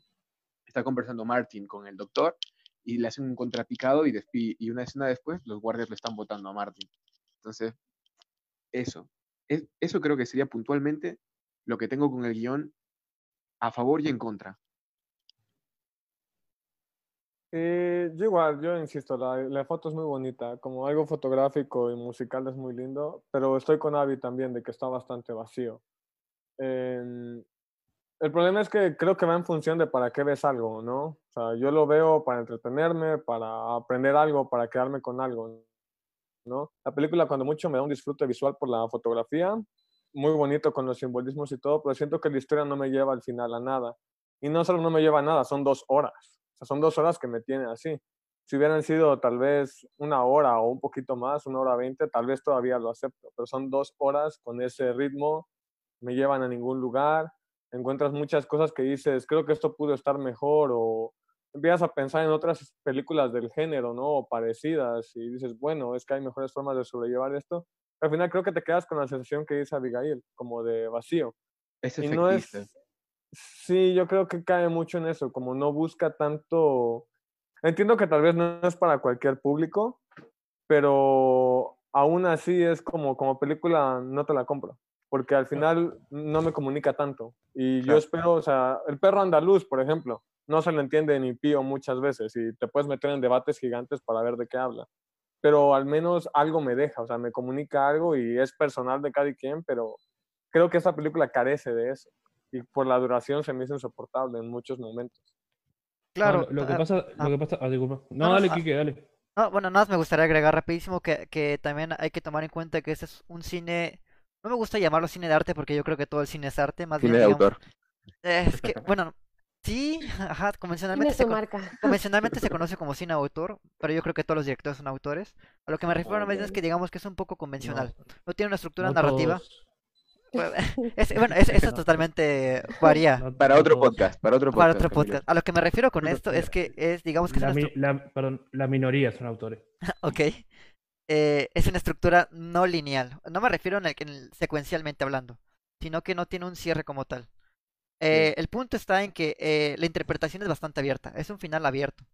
está conversando Martin con el doctor y le hacen un contrapicado y, y una escena después los guardias le están votando a Martin. Entonces, eso. Es- eso creo que sería puntualmente lo que tengo con el guion a favor y en contra. Eh, yo igual, yo insisto, la, la foto es muy bonita, como algo fotográfico y musical es muy lindo, pero estoy con Avi también de que está bastante vacío. Em, el problema es que creo que va en función de para qué ves algo, ¿no? O sea, yo lo veo para entretenerme, para aprender algo, para quedarme con algo, ¿no? La película cuando mucho me da un disfrute visual por la fotografía, muy bonito con los simbolismos y todo, pero siento que la historia no me lleva al final a nada. Y no solo no me lleva a nada, son dos horas. O sea, son dos horas que me tienen así. Si hubieran sido tal vez una hora o un poquito más, una hora veinte, tal vez todavía lo acepto, pero son dos horas con ese ritmo, me llevan a ningún lugar, encuentras muchas cosas que dices, creo que esto pudo estar mejor o empiezas a pensar en otras películas del género, ¿no? O parecidas y dices, bueno, es que hay mejores formas de sobrellevar esto. Al final creo que te quedas con la sensación que dice Abigail, como de vacío. Es Y no es... Sí, yo creo que cae mucho en eso, como no busca tanto... Entiendo que tal vez no es para cualquier público, pero aún así es como, como película no te la compro, porque al final no me comunica tanto. Y yo espero, o sea, el perro andaluz, por ejemplo, no se le entiende ni pío muchas veces y te puedes meter en debates gigantes para ver de qué habla. Pero al menos algo me deja, o sea, me comunica algo y es personal de cada quien, pero creo que esta película carece de eso. Y por la duración se me hizo insoportable en muchos momentos. Claro, No, lo, lo que ah, pasa, ah. lo que pasa, ah, disculpa. No, No, dale, ah. Kike, dale. No, bueno, nada más me gustaría agregar rapidísimo que, que también hay que tomar en cuenta que este es un cine, no me gusta llamarlo cine de arte porque yo creo que todo el cine es arte, más Cine bien de digamos, autor. eh, es que, bueno, Sí, ajá, convencionalmente se, marca. convencionalmente se conoce como cine autor, pero yo creo que todos los directores son autores. A lo que me refiero a es que digamos que es un poco convencional. No tiene una estructura No narrativa. todos. Bueno, es, bueno, es- eso No. totalmente varía No- Para otro podcast, para otro para podcast. otro Camilo. podcast. A lo que me refiero con Otro esto es que es, digamos que es La, una perdón, la minoría son autores. Ok. Eh, es una estructura no lineal. No me refiero en el, en el- secuencialmente hablando, sino que no tiene un cierre como tal. Eh, el punto está en que eh, la interpretación es bastante abierta. Es un final abierto.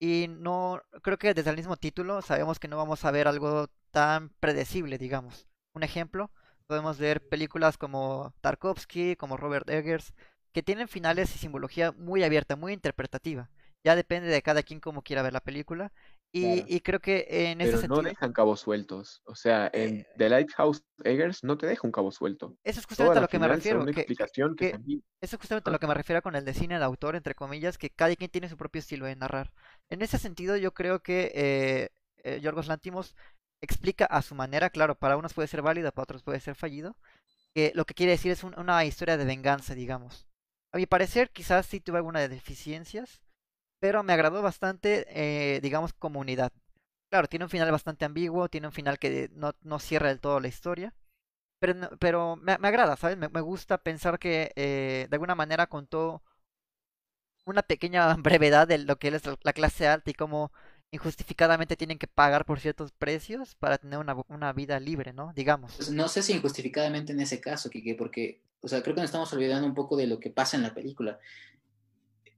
Y no, creo que desde el mismo título sabemos que no vamos a ver algo tan predecible, digamos. Un ejemplo, podemos ver películas como Tarkovsky, como Robert Eggers, que tienen finales y simbología muy abierta, muy interpretativa. Ya depende de cada quien cómo quiera ver la película. Y, Claro. y creo que en ese Pero no sentido, dejan cabos sueltos. O sea, en Eh, The Lighthouse Eggers no te deja un cabo suelto. eso es Toda justamente a lo que me refiero. que- explicación que, que-. Eso es justamente a lo que me refiero con el de cine de autor, entre comillas, que cada quien tiene su propio estilo de narrar. En ese sentido, yo creo que eh, eh, Yorgos Lantimos explica a su manera, claro, para unos puede ser válido, para otros puede ser fallido, que lo que quiere decir es un- una historia de venganza, digamos. A mi parecer, quizás sí tuve algunas deficiencias, pero me agradó bastante, eh, digamos, como unidad. Claro, tiene un final bastante ambiguo, tiene un final que no, no cierra del todo la historia. Pero, pero me, me agrada, ¿sabes? Me, me gusta pensar que eh, de alguna manera contó una pequeña brevedad de lo que es la clase alta y cómo injustificadamente tienen que pagar por ciertos precios para tener una, una vida libre, ¿no? Digamos. Pues no sé si injustificadamente en ese caso, Kike, porque, o sea, creo que nos estamos olvidando un poco de lo que pasa en la película.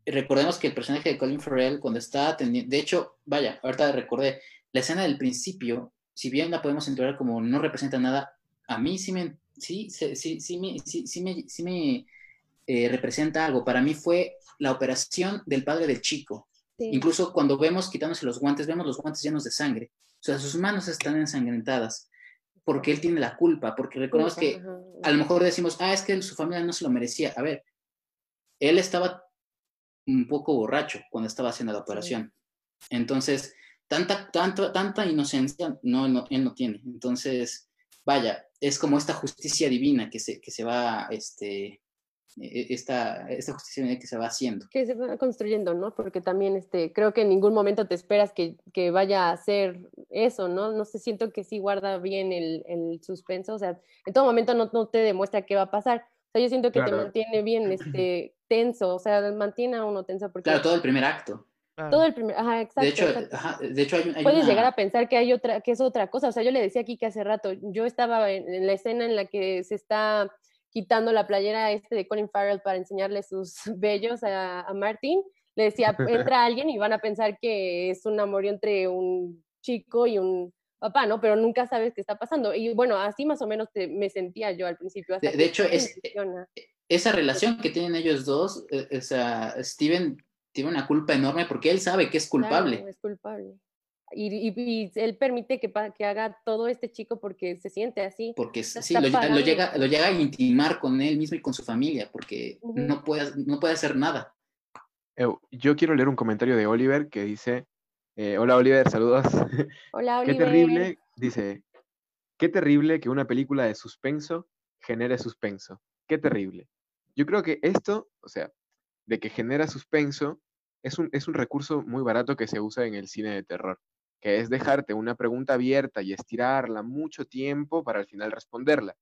Recordemos que el personaje de Colin Farrell, cuando está atendiendo, de hecho, vaya, ahorita recordé, la escena del principio, si bien la podemos entender como no representa nada, a mí sí me, sí, sí, sí, sí me, sí, me, sí me eh, representa algo. Para mí fue la operación del padre del chico. Sí. Incluso cuando vemos quitándose los guantes, vemos los guantes llenos de sangre. O sea, sus manos están ensangrentadas porque él tiene la culpa, porque recordemos que Ajá. a lo mejor decimos, ah, es que su familia no se lo merecía. A ver, él estaba un poco borracho cuando estaba haciendo la operación. Entonces, tanta, tanto, tanta inocencia no, no, él no tiene. Entonces, vaya, es como esta justicia divina que se, que se va, este, esta, esta justicia que se va haciendo. que se va construyendo, ¿no? Porque también este, creo que en ningún momento te esperas que, que vaya a ser eso, ¿no? No sé, siento que sí guarda bien el, el suspenso, o sea, en todo momento no, no te demuestra qué va a pasar. O sea, yo siento que te mantiene bien este, tenso, o sea, mantiene a uno tenso porque Claro, todo el primer acto. Todo el primer, ajá, exacto. De hecho, exacto. ajá, de hecho hay, un- hay Puedes una- llegar a pensar que hay otra, que es otra cosa. O sea, yo le decía aquí que hace rato, yo estaba en, en la escena en la que se está quitando la playera este de Colin Farrell para enseñarle sus vellos a, a Martin. Le decía, entra alguien y van a pensar que es un amor entre un chico y un papá, ¿no? Pero nunca sabes qué está pasando. Y bueno, así más o menos te- me sentía yo al principio. hasta De- hecho, es- menciona. esa relación que tienen ellos dos, eh, o sea, Steven tiene una culpa enorme porque él sabe que es culpable. Claro, es culpable. Y, y- y él permite que, que haga todo este chico porque se siente así. Porque sí, lo, llega, lo llega a intimar con él mismo y con su familia, porque no, puede, no puede hacer nada. Eh, Yo quiero leer un comentario de Oliver que dice, eh, hola Oliver, saludos. Hola, Qué Oliver. terrible, dice, qué terrible que una película de suspenso genere suspenso. Qué terrible. Yo creo que esto, o sea, de que genera suspenso, es un, es un recurso muy barato que se usa en el cine de terror, que es dejarte una pregunta abierta y estirarla mucho tiempo para al final responderla.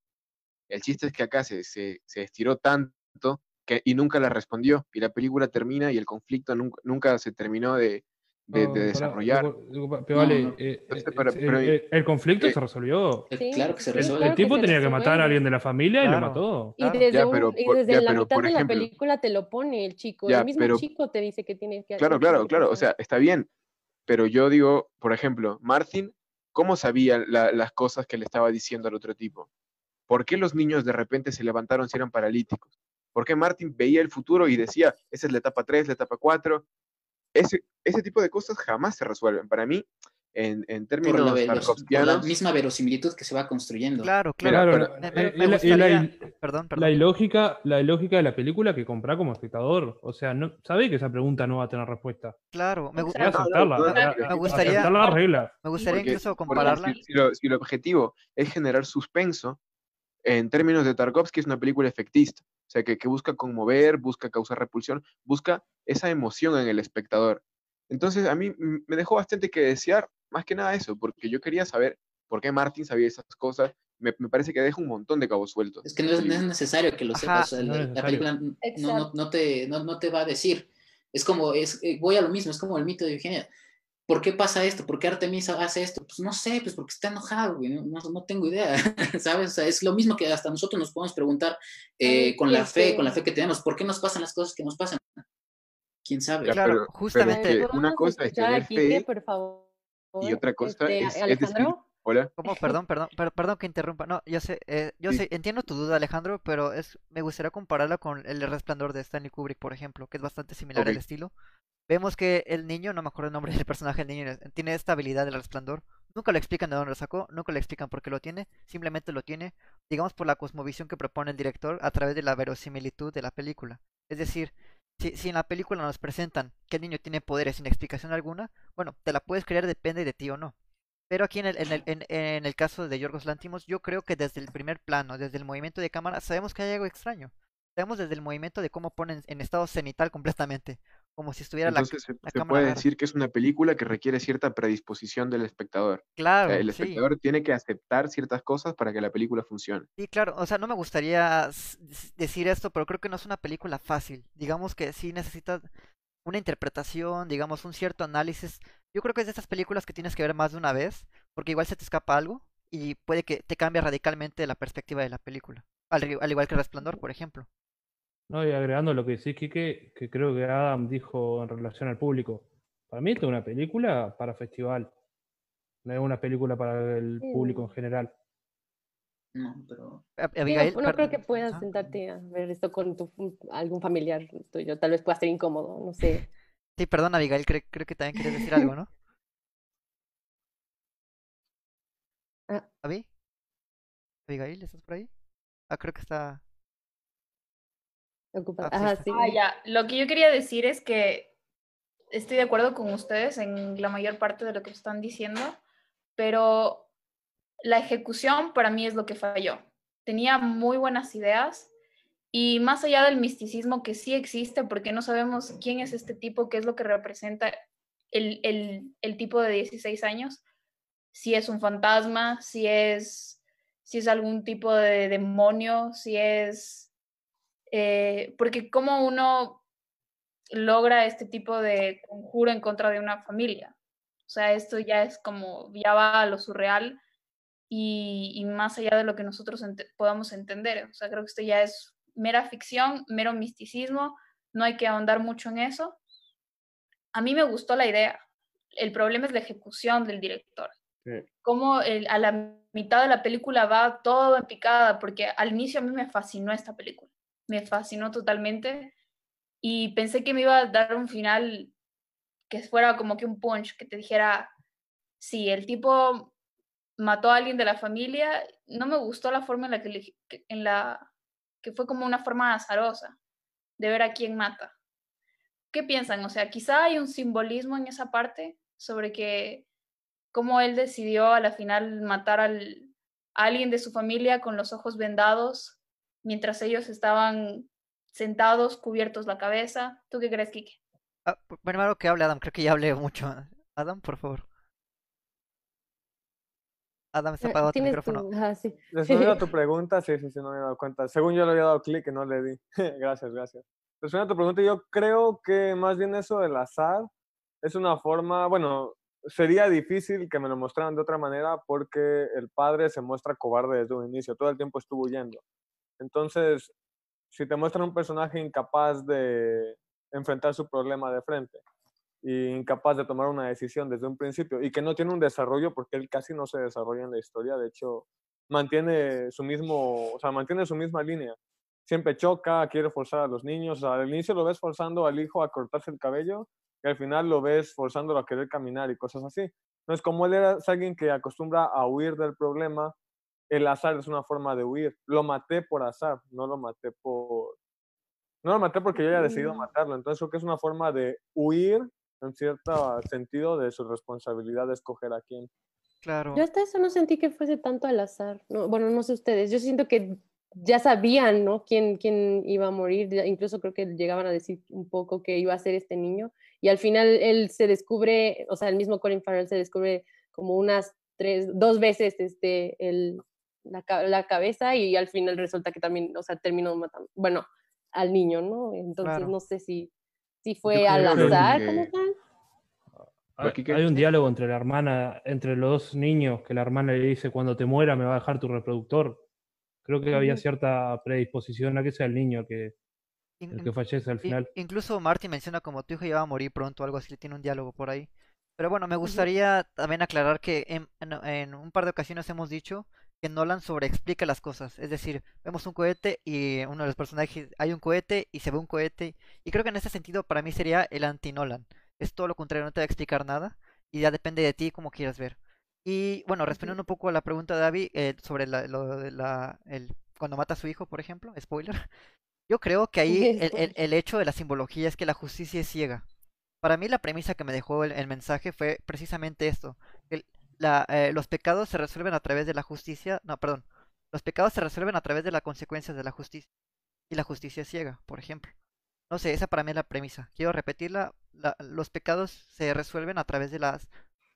El chiste es que acá se, se, se estiró tanto que, y nunca la respondió, y la película termina y el conflicto nunca, nunca se terminó de, de- de No, desarrollar. digo, pero vale, no. eh, Entonces, eh, pero- eh, pero- eh, el conflicto eh, se resolvió. Eh, Sí, claro que se resuelve. El claro que tipo tenía que matar a alguien de la familia y lo Claro. mató. Y Claro. desde, Ya, un- pero y desde ya, la pero, mitad por de la ejemplo- película te lo pone el chico. Ya, el mismo pero- chico te dice que tienes que Claro, claro, claro. O sea, está bien. Pero yo digo, por ejemplo, Martin, ¿cómo sabía la- las cosas que le estaba diciendo al otro tipo? ¿Por qué los niños de repente se levantaron si eran paralíticos? ¿Por qué Martin veía el futuro y decía, esa es la etapa 3, la etapa 4? Ese, ese tipo de cosas jamás se resuelven. Para mí, en, en Por, términos la, por la misma verosimilitud que se va construyendo. Claro, claro. Claro, pero- Me- me- me es la- gustaría- Perdón, La ilógica, la ilógica de la película que comprá como espectador. O sea, no, sabe que esa pregunta no va a tener respuesta. Claro, me, gu- Hay que Exacto. aceptarla. me gustaría- aceptar la regla. me gustaría Porque- incluso compararla. Si, si lo- si el objetivo es generar suspenso, en términos de Tarkovsky es una película efectista. O sea, que, que busca conmover, busca causar repulsión, busca esa emoción en el espectador. Entonces, a mí me dejó bastante que desear, más que nada eso, porque yo quería saber por qué Martin sabía esas cosas. Me, me parece que deja un montón de cabos sueltos. Es que no es, no es necesario que lo Ajá, sepas. no la, película no, no, te, no, no te va a decir. Es como, es, eh, voy a lo mismo, es como el mito de Eugenia. ¿Por qué pasa esto? ¿Por qué Artemisa hace esto? Pues no sé, pues porque está enojado, güey. No, no, no tengo idea, ¿sabes? O sea, es lo mismo que hasta nosotros nos podemos preguntar eh, Ay, con la fe, con la fe que tenemos. ¿Por qué nos pasan las cosas que nos pasan? ¿Quién sabe? Ya, Claro, pero- pero es justamente- que una ¿Podemos cosa es tener fe por favor? Y otra cosa Este, es, es decir, hola, ¿Cómo? Perdón, perdón, per- perdón que interrumpa. No, yo sé, eh, yo Sí. sé, entiendo tu duda, Alejandro, pero es, me gustaría compararla con El Resplandor de Stanley Kubrick, por ejemplo, que es bastante similar al estilo. Vemos que el niño, no me acuerdo el nombre del personaje del niño, tiene esta habilidad del resplandor. Nunca le explican de dónde lo sacó, nunca le explican por qué lo tiene, simplemente lo tiene, digamos, por la cosmovisión que propone el director a través de la verosimilitud de la película. Es decir, si, si en la película nos presentan que el niño tiene poderes sin explicación alguna, bueno, te la puedes creer, depende de ti o no. Pero aquí en el, en el, en, en el caso de Yorgos Lantimos, yo creo que desde el primer plano, desde el movimiento de cámara, sabemos que hay algo extraño. Sabemos desde el movimiento de cómo ponen en estado cenital completamente, como si estuviera la... entonces se, la se cámara puede decir que es una película que requiere cierta predisposición del espectador. O Claro, sea, el sí. espectador tiene que aceptar ciertas cosas para que la película funcione. Sí, claro, o sea, no me gustaría decir esto, pero creo que no es una película fácil. Digamos que sí necesita una interpretación, digamos, un cierto análisis. Yo creo que es de estas películas que tienes que ver más de una vez, porque igual se te escapa algo y puede que te cambie radicalmente la perspectiva de la película. Al, al igual que Resplandor, por ejemplo. No, y agregando lo que decís, Quique, que creo que Adam dijo en relación al público. Para mí esto es una película para festival. No es una película para el Sí. público en general. No, pero Abigail, no, no creo que puedas sentarte a ver esto con tu, algún familiar tuyo. Tal vez pueda ser incómodo, no sé. Sí, perdón, Abigail, creo, creo que también quieres decir algo, ¿no? Ah. ¿Abi? ¿Abigail, estás por ahí? Ah, creo que está... Ah, sí, Ajá, está. sí. Ah, ya. Lo que yo quería decir es que estoy de acuerdo con ustedes en la mayor parte de lo que están diciendo, pero la ejecución para mí es lo que falló. Tenía muy buenas ideas y más allá del misticismo que sí existe, porque no sabemos quién es este tipo, qué es lo que representa el, el, el tipo de 16 años, si es un fantasma, si es, si es algún tipo de demonio, si es eh, porque cómo uno logra este tipo de conjuro en contra de una familia. O sea, esto ya es como, ya va a lo surreal y, y más allá de lo que nosotros ente- podamos entender. O sea, creo que esto ya es mera ficción, mero misticismo, no hay que ahondar mucho en eso. A mí me gustó la idea. El problema es la ejecución del director. Sí. Cómo el- a la mitad de la película va todo en picada, porque al inicio a mí me fascinó esta película me fascinó totalmente y pensé que me iba a dar un final que fuera como que un punch, que te dijera, si el tipo mató a alguien de la familia, no me gustó la forma en la que, en la que fue como una forma azarosa de ver a quién mata. ¿Qué piensan? O sea, quizá hay un simbolismo en esa parte sobre que cómo él decidió a la final matar a alguien de su familia con los ojos vendados mientras ellos estaban sentados, cubiertos la cabeza. ¿Tú qué crees, Kike? Ah, primero que hable Adam, creo que ya hablé mucho. Adam, por favor. Adam, se ha Ah, apagado tu micrófono. tu- ajá, sí. Respondiendo a tu pregunta, sí, sí, sí, no me he dado cuenta. Según yo le había dado clic y no le di. gracias, gracias. Respondiendo a tu pregunta, yo creo que más bien eso del azar es una forma, bueno, sería difícil que me lo mostraran de otra manera porque el padre se muestra cobarde desde un inicio, todo el tiempo estuvo huyendo. Entonces, si te muestran un personaje incapaz de enfrentar su problema de frente y incapaz de tomar una decisión desde un principio y que no tiene un desarrollo porque él casi no se desarrolla en la historia, de hecho mantiene su mismo, o sea, mantiene su misma línea. Siempre choca, quiere forzar a los niños, o sea, al inicio lo ves forzando al hijo a cortarse el cabello y al final lo ves forzándolo a querer caminar y cosas así. Entonces, como él era es alguien que acostumbra a huir del problema, el azar es una forma de huir. Lo maté por azar, no lo maté por... No lo maté porque yo haya decidido matarlo. Entonces creo que es una forma de huir, en cierto sentido, de su responsabilidad de escoger a quién. Claro. Yo hasta eso no sentí que fuese tanto al azar. No, bueno, no sé ustedes. Yo siento que ya sabían, ¿no? Quién, quién iba a morir, incluso creo que llegaban a decir un poco que iba a ser este niño, y al final él se descubre, o sea, el mismo Colin Farrell se descubre como unas tres, dos veces este, el, la, la cabeza y al final resulta que también, o sea, terminó matando, bueno, al niño, ¿no? Entonces Claro. no sé si, si fue creo al azar que- como tal. Hay, hay un diálogo entre la hermana, entre los dos niños, que la hermana le dice, cuando te muera me va a dejar tu reproductor. Creo que había cierta predisposición a que sea el niño que, In- el que fallece al in- final. incluso Marty menciona como tu hijo iba a morir pronto, algo así, tiene un diálogo por ahí. Pero bueno, me gustaría también aclarar que en, en- en un par de ocasiones hemos dicho que Nolan sobreexplica las cosas. Es decir, vemos un cohete y uno de los personajes hay un cohete y se ve un cohete. Y creo que en ese sentido para mí sería el anti-Nolan. Es todo lo contrario, no te va a explicar nada y ya depende de ti cómo quieras ver. Y bueno, respondiendo un poco a la pregunta de Abby eh, sobre la, lo de la, el, cuando mata a su hijo, por ejemplo, spoiler. Yo creo que ahí el, el- hecho de la simbología es que la justicia es ciega. Para mí la premisa que me dejó el mensaje fue precisamente esto. La, eh, los pecados se resuelven a través de la justicia. No, perdón. Los pecados se resuelven a través de las consecuencias de la justicia. Y la justicia es ciega, por ejemplo. No sé, esa para mí es la premisa. Quiero repetirla. la- los pecados se resuelven a través de las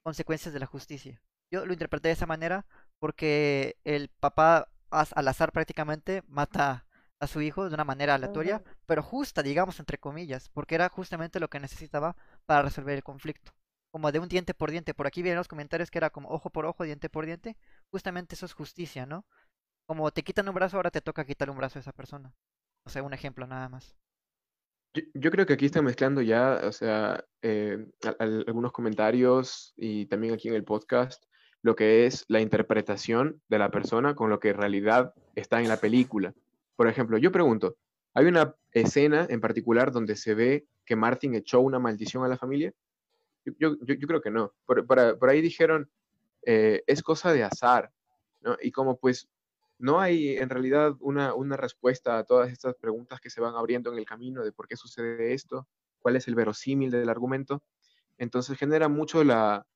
consecuencias de la justicia. Yo lo interpreté de esa manera porque el papá al azar prácticamente mata a su hijo de una manera aleatoria, pero justa, digamos, entre comillas, porque era justamente lo que necesitaba para resolver el conflicto. Como de un diente por diente. Por aquí vienen los comentarios que era como ojo por ojo, diente por diente. Justamente eso es justicia, ¿no? Como te quitan un brazo, ahora te toca quitarle un brazo a esa persona. O sea, un ejemplo nada más. Yo, creo que aquí están mezclando ya, o sea, eh, al- al- algunos comentarios y también aquí en el podcast, lo que es la interpretación de la persona con lo que en realidad está en la película. Por ejemplo, yo pregunto, ¿hay una escena en particular donde se ve que Martin echó una maldición a la familia? Yo, yo- creo que no. Por, por- por ahí dijeron, eh, es cosa de azar, ¿no? Y como pues no hay en realidad una, una respuesta a todas estas preguntas que se van abriendo en el camino de por qué sucede esto, cuál es el verosímil del argumento, entonces genera mucho la,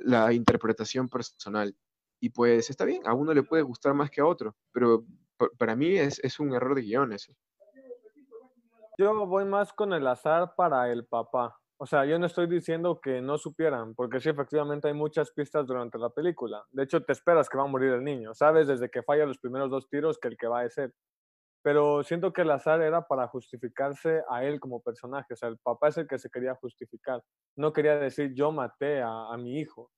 la interpretación personal. Y pues está bien, a uno le puede gustar más que a otro, pero pa- para mí es, es un error de guion ese. Yo voy más con el azar para el papá. O sea, yo no estoy diciendo que no supieran, porque sí, efectivamente hay muchas pistas durante la película. De hecho, te esperas que va a morir el niño. Sabes desde que falla los primeros dos tiros que el que va a ser. Pero siento que el azar era para justificarse a él como personaje. O sea, el papá es el que se quería justificar. No quería decir yo maté a, a mi hijo.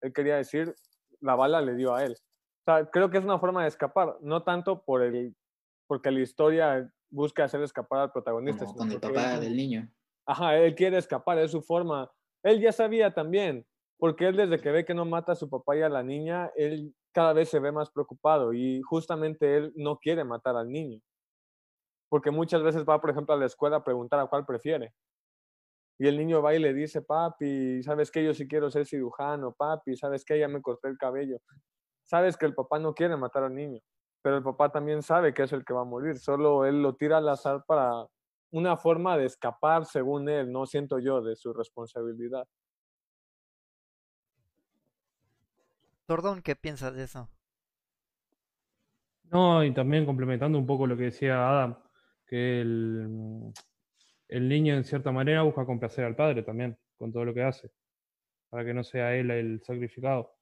Él quería decir la bala le dio a él. O sea, creo que es una forma de escapar, no tanto por el, porque la historia busca hacer escapar al protagonista. Como con el papá del niño. Ajá, él quiere escapar, es su forma. Él ya sabía también, porque él desde que ve que no mata a su papá y a la niña, él cada vez se ve más preocupado y justamente él no quiere matar al niño. Porque muchas veces va, por ejemplo, a la escuela a preguntar a cuál prefiere. Y el niño va y le dice, papi, ¿sabes qué? Yo sí quiero ser cirujano, papi, ¿sabes qué? Ya me corté el cabello. Sabes que el papá no quiere matar al niño, pero el papá también sabe que es el que va a morir, solo él lo tira al azar para una forma de escapar, según él, no siento yo, de su responsabilidad. Tordón, ¿qué piensas de eso? No, y también complementando un poco lo que decía Adam, que el, el niño en cierta manera busca complacer al padre también, con todo lo que hace, para que no sea él el sacrificado.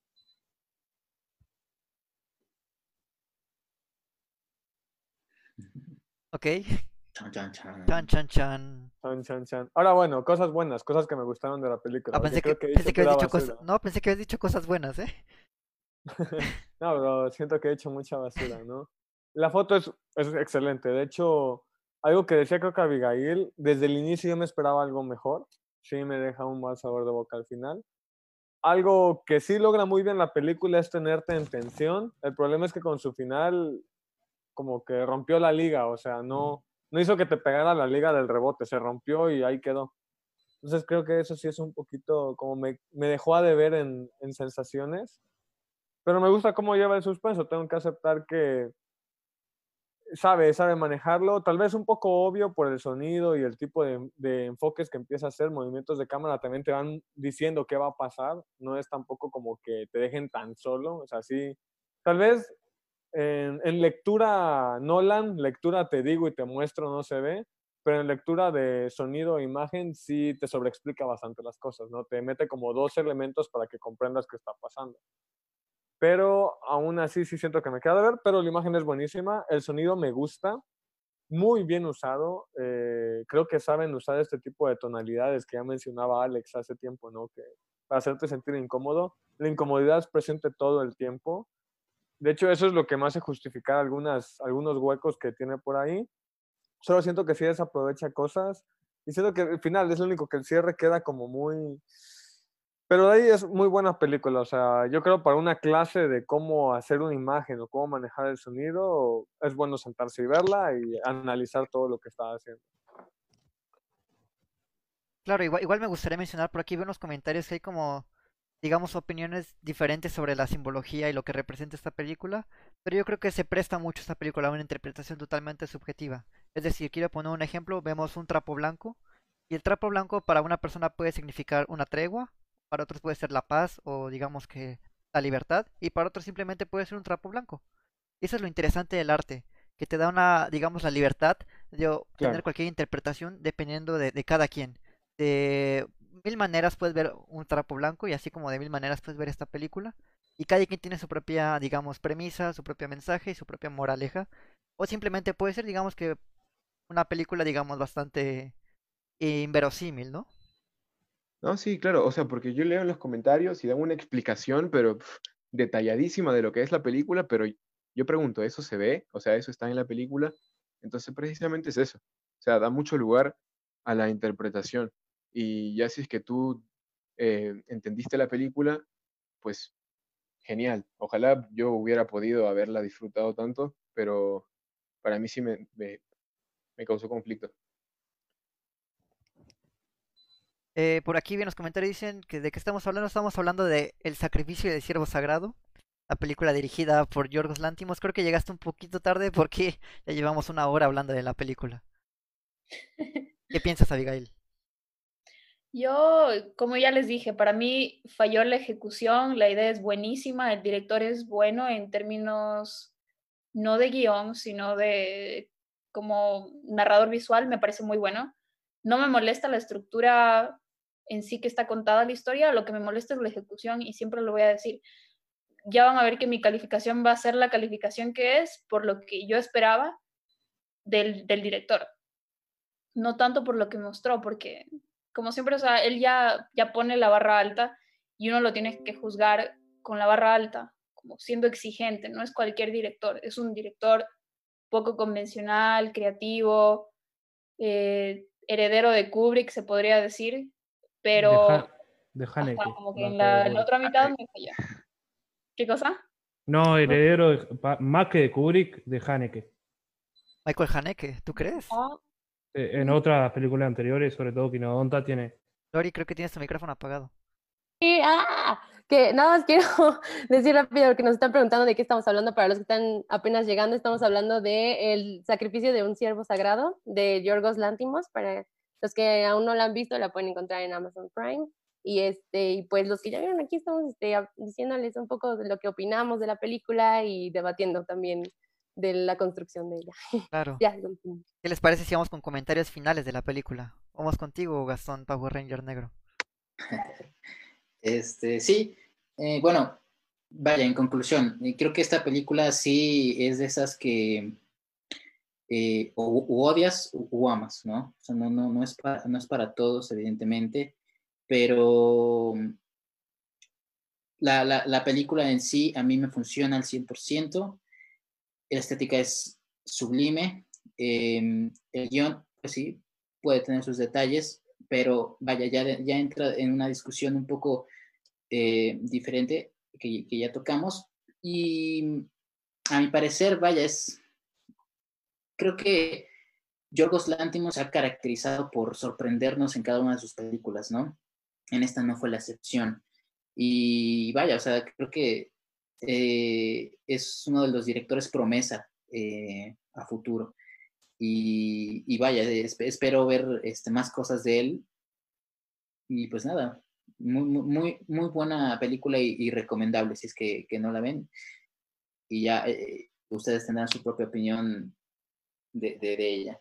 Ok, Chan, chan, chan. chan, chan, chan. Chan, chan, chan. Ahora, bueno, cosas buenas, cosas que me gustaron de la película. Ah, pensé que, pensé habías dicho cosas. No, pensé que habías dicho cosas buenas, ¿eh? No, pero siento que he hecho mucha basura, ¿no? La foto es, es excelente. De hecho, algo que decía creo que Abigail, desde el inicio yo me esperaba algo mejor. Sí, me deja un mal sabor de boca al final. Algo que sí logra muy bien la película es tenerte en tensión. El problema es que con su final como que rompió la liga, o sea, no, no hizo que te pegara la liga del rebote, se rompió y ahí quedó. Entonces creo que eso sí es un poquito como me, me dejó a deber en, en sensaciones. Pero me gusta cómo lleva el suspenso. Tengo que aceptar que sabe, sabe manejarlo. Tal vez un poco obvio por el sonido y el tipo de, de enfoques que empieza a hacer. Movimientos de cámara también te van diciendo qué va a pasar. No es tampoco como que te dejen tan solo. O sea, sí. Tal vez en, lectura Nolan, lectura te digo y te muestro, no se ve, pero en lectura de sonido e imagen sí te sobreexplica bastante las cosas, ¿no? Te mete como dos elementos para que comprendas qué está pasando. Pero aún así sí siento que me queda de ver, pero la imagen es buenísima, el sonido me gusta, muy bien usado, eh, creo que saben usar este tipo de tonalidades que ya mencionaba Alex hace tiempo, ¿no? Que para hacerte sentir incómodo, la incomodidad es presente todo el tiempo. De hecho, eso es lo que me hace justificar algunas, algunos huecos que tiene por ahí. Solo siento que sí desaprovecha cosas y siento que al final es lo único que el cierre queda como muy... Pero de ahí es muy buena película, o sea, yo creo para una clase de cómo hacer una imagen o cómo manejar el sonido, es bueno sentarse y verla y analizar todo lo que está haciendo. Claro, igual, igual me gustaría mencionar por aquí, veo en los comentarios que hay como, digamos, opiniones diferentes sobre la simbología y lo que representa esta película, pero yo creo que se presta mucho esta película a una interpretación totalmente subjetiva. Es decir, quiero poner un ejemplo, vemos un trapo blanco, y el trapo blanco para una persona puede significar una tregua, para otros puede ser la paz o digamos que la libertad, y para otros simplemente puede ser un trapo blanco. Y eso es lo interesante del arte, que te da una, digamos, la libertad de tener Claro. cualquier interpretación dependiendo de, de cada quien. De mil maneras puedes ver un trapo blanco y así como de mil maneras puedes ver esta película. Y cada quien tiene su propia, digamos, premisa, su propio mensaje y su propia moraleja. O simplemente puede ser, digamos que una película, digamos, bastante inverosímil, ¿no? No, sí, claro, o sea, porque yo leo en los comentarios y dan una explicación, pero detalladísima de lo que es la película, pero yo pregunto, ¿eso se ve? O sea, ¿eso está en la película? Entonces, precisamente es eso. O sea, da mucho lugar a la interpretación. Y ya si es que tú eh, entendiste la película, pues genial. Ojalá yo hubiera podido haberla disfrutado tanto, pero para mí sí me, me, me causó conflicto. Eh, por aquí en los comentarios dicen que de qué estamos hablando. Estamos hablando de El sacrificio del siervo sagrado, la película dirigida por Yorgos Lantimos. Creo que llegaste un poquito tarde porque ya llevamos una hora hablando de la película. ¿Qué piensas, Abigail? Yo, como ya les dije, para mí falló la ejecución, la idea es buenísima, el director es bueno en términos no de guion, sino de como narrador visual, me parece muy bueno. No me molesta la estructura en sí que está contada la historia, lo que me molesta es la ejecución y siempre lo voy a decir. Ya van a ver que mi calificación va a ser la calificación que es por lo que yo esperaba del, del director, no tanto por lo que mostró, porque como siempre, o sea, él ya, ya pone la barra alta y uno lo tiene que juzgar con la barra alta, como siendo exigente, no es cualquier director, es un director poco convencional, creativo, eh, heredero de Kubrick, se podría decir, pero De, Ha- de ajá, Haneke. como que no en la, en Kubrick. la otra mitad me falla. ¿Qué cosa? No, heredero de- más que de Kubrick, de Haneke. Michael Haneke, ¿tú crees? Ah, Eh, En otras películas anteriores, sobre todo Quinodonta, tiene. Lori, creo que tienes tu micrófono apagado. Sí, ah, que nada más quiero decir rápido que nos están preguntando de qué estamos hablando. Para los que están apenas llegando, estamos hablando de El sacrificio de un siervo sagrado de Yorgos Lantimos. Para los que aún no la han visto, la pueden encontrar en Amazon Prime. Y este, y pues los que ya vieron aquí estamos este, a- diciéndoles un poco de lo que opinamos de la película y debatiendo también de la construcción de ella. Claro. Ya. ¿Qué les parece si vamos con comentarios finales de la película? Vamos contigo, Gastón Power Ranger Negro. Este, sí, eh, bueno, vaya, en conclusión, eh, creo que esta película sí es de esas que eh, o, o odias o, o amas, ¿no? O sea, no, no, no, es para, no es para todos, evidentemente, pero la, la, la película en sí a mí me funciona al 100%, la estética es sublime, eh, el guion, pues sí, puede tener sus detalles, pero vaya, ya, ya entra en una discusión un poco eh, diferente que, que ya tocamos. Y a mi parecer, vaya, es. Creo que Yorgos Lantimos se ha caracterizado por sorprendernos en cada una de sus películas, ¿no? En esta no fue la excepción. Y vaya, o sea, creo que eh, es uno de los directores promesa eh, a futuro. Y, y vaya, es- espero ver este, más cosas de él. Y pues nada, muy, muy, muy, muy buena película y, y recomendable si es que, que no la ven. Y ya, eh, ustedes tendrán su propia opinión de, de, de ella.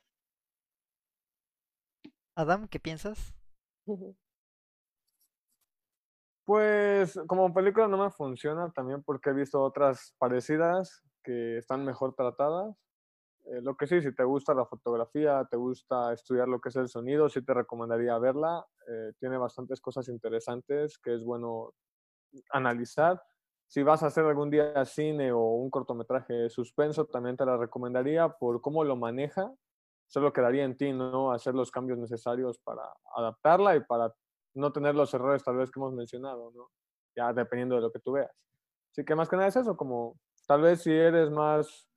Adam, ¿qué piensas? Pues como película no me funciona también porque he visto otras parecidas que están mejor tratadas. Eh, lo que sí, si te gusta la fotografía, te gusta estudiar lo que es el sonido, sí te recomendaría verla. Eh, tiene bastantes cosas interesantes que es bueno analizar. Si vas a hacer algún día cine o un cortometraje de suspenso, también te la recomendaría por cómo lo maneja. Solo quedaría en ti, ¿no? Hacer los cambios necesarios para adaptarla y para no tener los errores tal vez que hemos mencionado, ¿no? Ya dependiendo de lo que tú veas. Así que más que nada es eso, como tal vez si eres más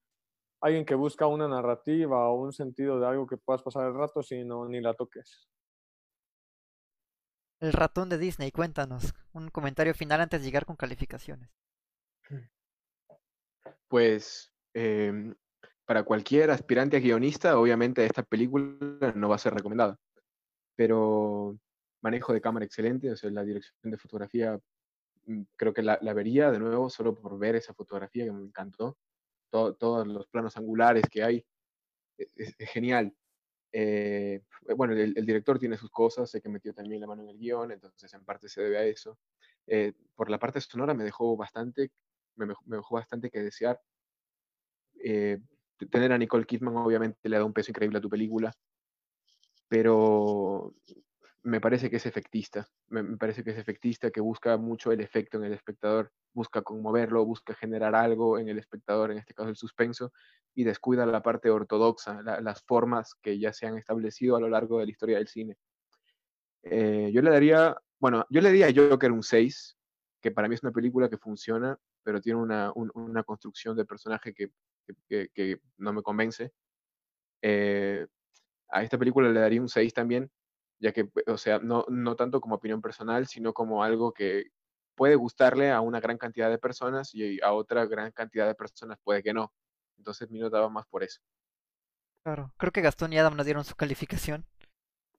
alguien que busca una narrativa o un sentido de algo que puedas pasar el rato, si no, ni la toques. El ratón de Disney, cuéntanos. Un comentario final antes de llegar con calificaciones. Pues eh, para cualquier aspirante a guionista, obviamente esta película no va a ser recomendada. Pero manejo de cámara excelente, o sea, la dirección de fotografía, mm, creo que la, la vería de nuevo solo por ver esa fotografía que me encantó. Todo, todos los planos angulares que hay, e, es, genial. Eh, bueno, el, director tiene sus cosas, sé que metió también la mano en el guion, entonces en parte se debe a eso. Eh, por la parte sonora me dejó bastante, me dejó bastante que desear. Eh, tener a Nicole Kidman obviamente le da un peso increíble a tu película, pero me parece que es efectista, me, parece que es efectista, que busca mucho el efecto en el espectador, busca conmoverlo, busca generar algo en el espectador, en este caso el suspenso, y descuida la parte ortodoxa, la, las formas que ya se han establecido a lo largo de la historia del cine. Eh, yo le daría, bueno, yo le daría a Joker un 6, que para mí es una película que funciona, pero tiene una, un, una construcción de personaje que, que, que no me convence. Eh, a esta película le daría un 6 también, ya que, o sea, no, no tanto como opinión personal, sino como algo que puede gustarle a una gran cantidad de personas y a otra gran cantidad de personas puede que no. Entonces mi nota va más por eso. Claro, creo que Gastón y Adam nos dieron su calificación.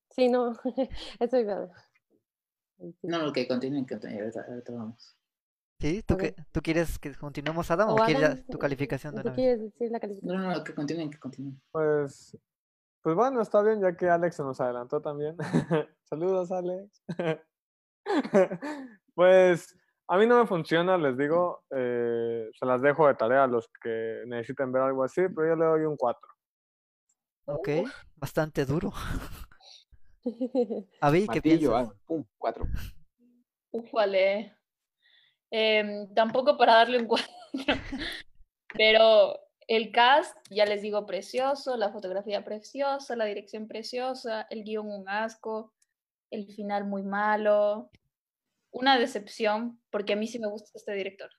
Sí, no, eso iba. No, lo que continúen, continúen, ahorita, ahorita vamos. ¿Sí? ¿Tú, okay. que, ¿Tú quieres que continuemos, Adam, o, o quieres Adam, tu calificación de ¿Tú quieres decir la calificación? No, no, no, que continúen, que continúen. Pues pues bueno, está bien, ya que Alex se nos adelantó también. Saludos, Alex. pues a mí no me funciona, les digo. Eh, se las dejo de tarea a los que necesiten ver algo así, pero yo le doy un 4. Ok, bastante duro. Avi, ¿qué piensas? Ah, pum, 4. Ufale. Eh, tampoco para darle un 4. pero el cast, ya les digo, precioso, la fotografía preciosa, la dirección preciosa, el guion un asco, el final muy malo. Una decepción, porque a mí sí me gusta este director.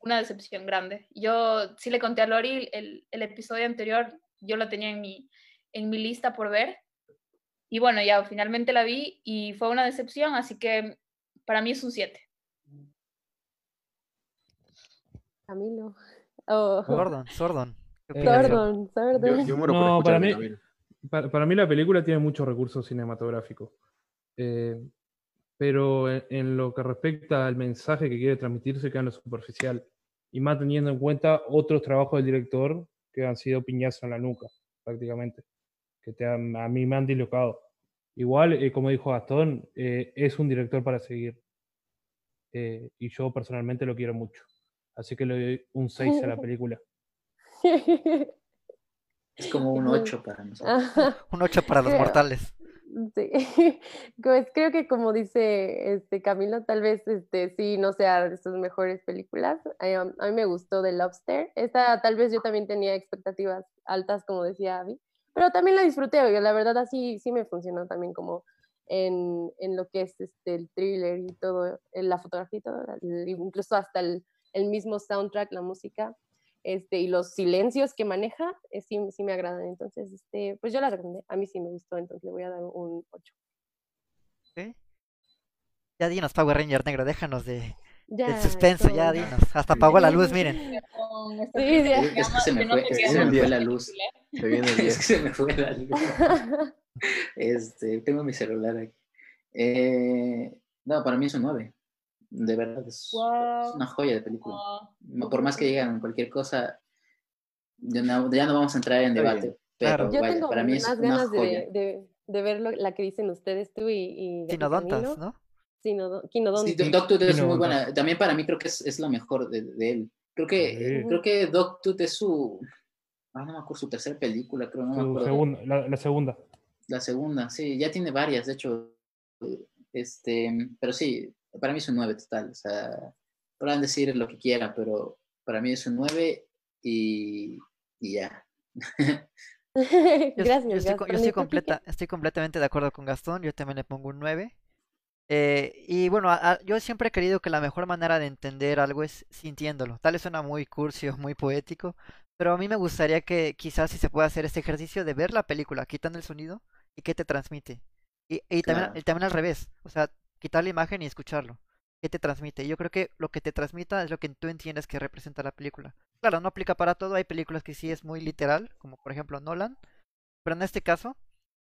Una decepción grande. Yo sí le conté a Lori el, el episodio anterior, yo lo tenía en mi, en mi lista por ver. Y bueno, ya finalmente la vi y fue una decepción, así que para mí es un 7. Camilo. Oh. Sordon, Sordon. Sordon, Sordon. Yo, yo muero no, por para mí, para, para, mí la película tiene muchos recursos cinematográficos. Eh, pero en, en, lo que respecta al mensaje que quiere transmitir se queda en lo superficial. Y más teniendo en cuenta otros trabajos del director que han sido piñazo en la nuca, prácticamente. Que te han, a mí me han dislocado. Igual, eh, como dijo Gastón, eh, es un director para seguir. Eh, y yo personalmente lo quiero mucho. Así que le doy un 6 a la película. Es como un 8 para nosotros. un 8 para los mortales. Sí. Pues creo que como dice este Camilo, tal vez este sí no sea de sus mejores películas. A mí me gustó The Lobster. Esta tal vez yo también tenía expectativas altas, como decía Abby, pero también la disfruté. La verdad así sí me funcionó también como en, en lo que es este el thriller y todo, la fotografía y todo, incluso hasta el, el mismo soundtrack, la música este, y los silencios que maneja, eh, sí, sí, me agradan. Entonces, este, pues yo la recomendé. A mí sí me gustó, entonces le voy a dar un 8. ¿Sí? Ya dinos, Power Ranger negro, déjanos de, ya, del suspenso, ya dinos. Hasta apagó la luz, miren. Sí, sí. Es que se me fue, es que se me fue la luz. El es que se me fue la luz. Este, tengo mi celular aquí. Eh, no, para mí es un 9 de verdad es, wow. es, una joya de película. Wow. Por más que digan cualquier cosa, Ya no, ya no vamos a entrar en debate, pero Claro. Yo vaya, tengo para mí es más una ganas joya. de, de, de ver lo- la que dicen ustedes tú y, y Camilo. ¿no? Sinodo- Sí, Quinodontas. Dogtooth es muy buena. También para mí creo que es, es la mejor de, de él. Creo que, Sí. creo que Dogtooth es su... Ah, no me acuerdo, su tercera película, creo, no me Su acuerdo. segunda, la, la segunda. La segunda, sí, ya tiene varias, de hecho. Este, pero sí, para mí es un 9 total. O sea, podrán decir lo que quieran, pero para mí es un 9 y, y ya. Yo, Gracias, yo estoy, yo estoy ¿Y tú, completa, estoy completamente de acuerdo con Gastón, yo también le pongo un 9. Eh, y bueno, a- a- yo siempre he querido que la mejor manera de entender algo es sintiéndolo. Tal vez suena muy cursi o muy poético, pero a mí me gustaría que quizás si se pueda hacer este ejercicio de ver la película quitando el sonido y qué te transmite. Y, y también, Claro. y también al revés, o sea, quitar la imagen y escucharlo. ¿Qué te transmite? Yo creo que lo que te transmita es lo que tú entiendes que representa la película. Claro, no aplica para todo, hay películas que sí es muy literal, como por ejemplo Nolan, pero en este caso,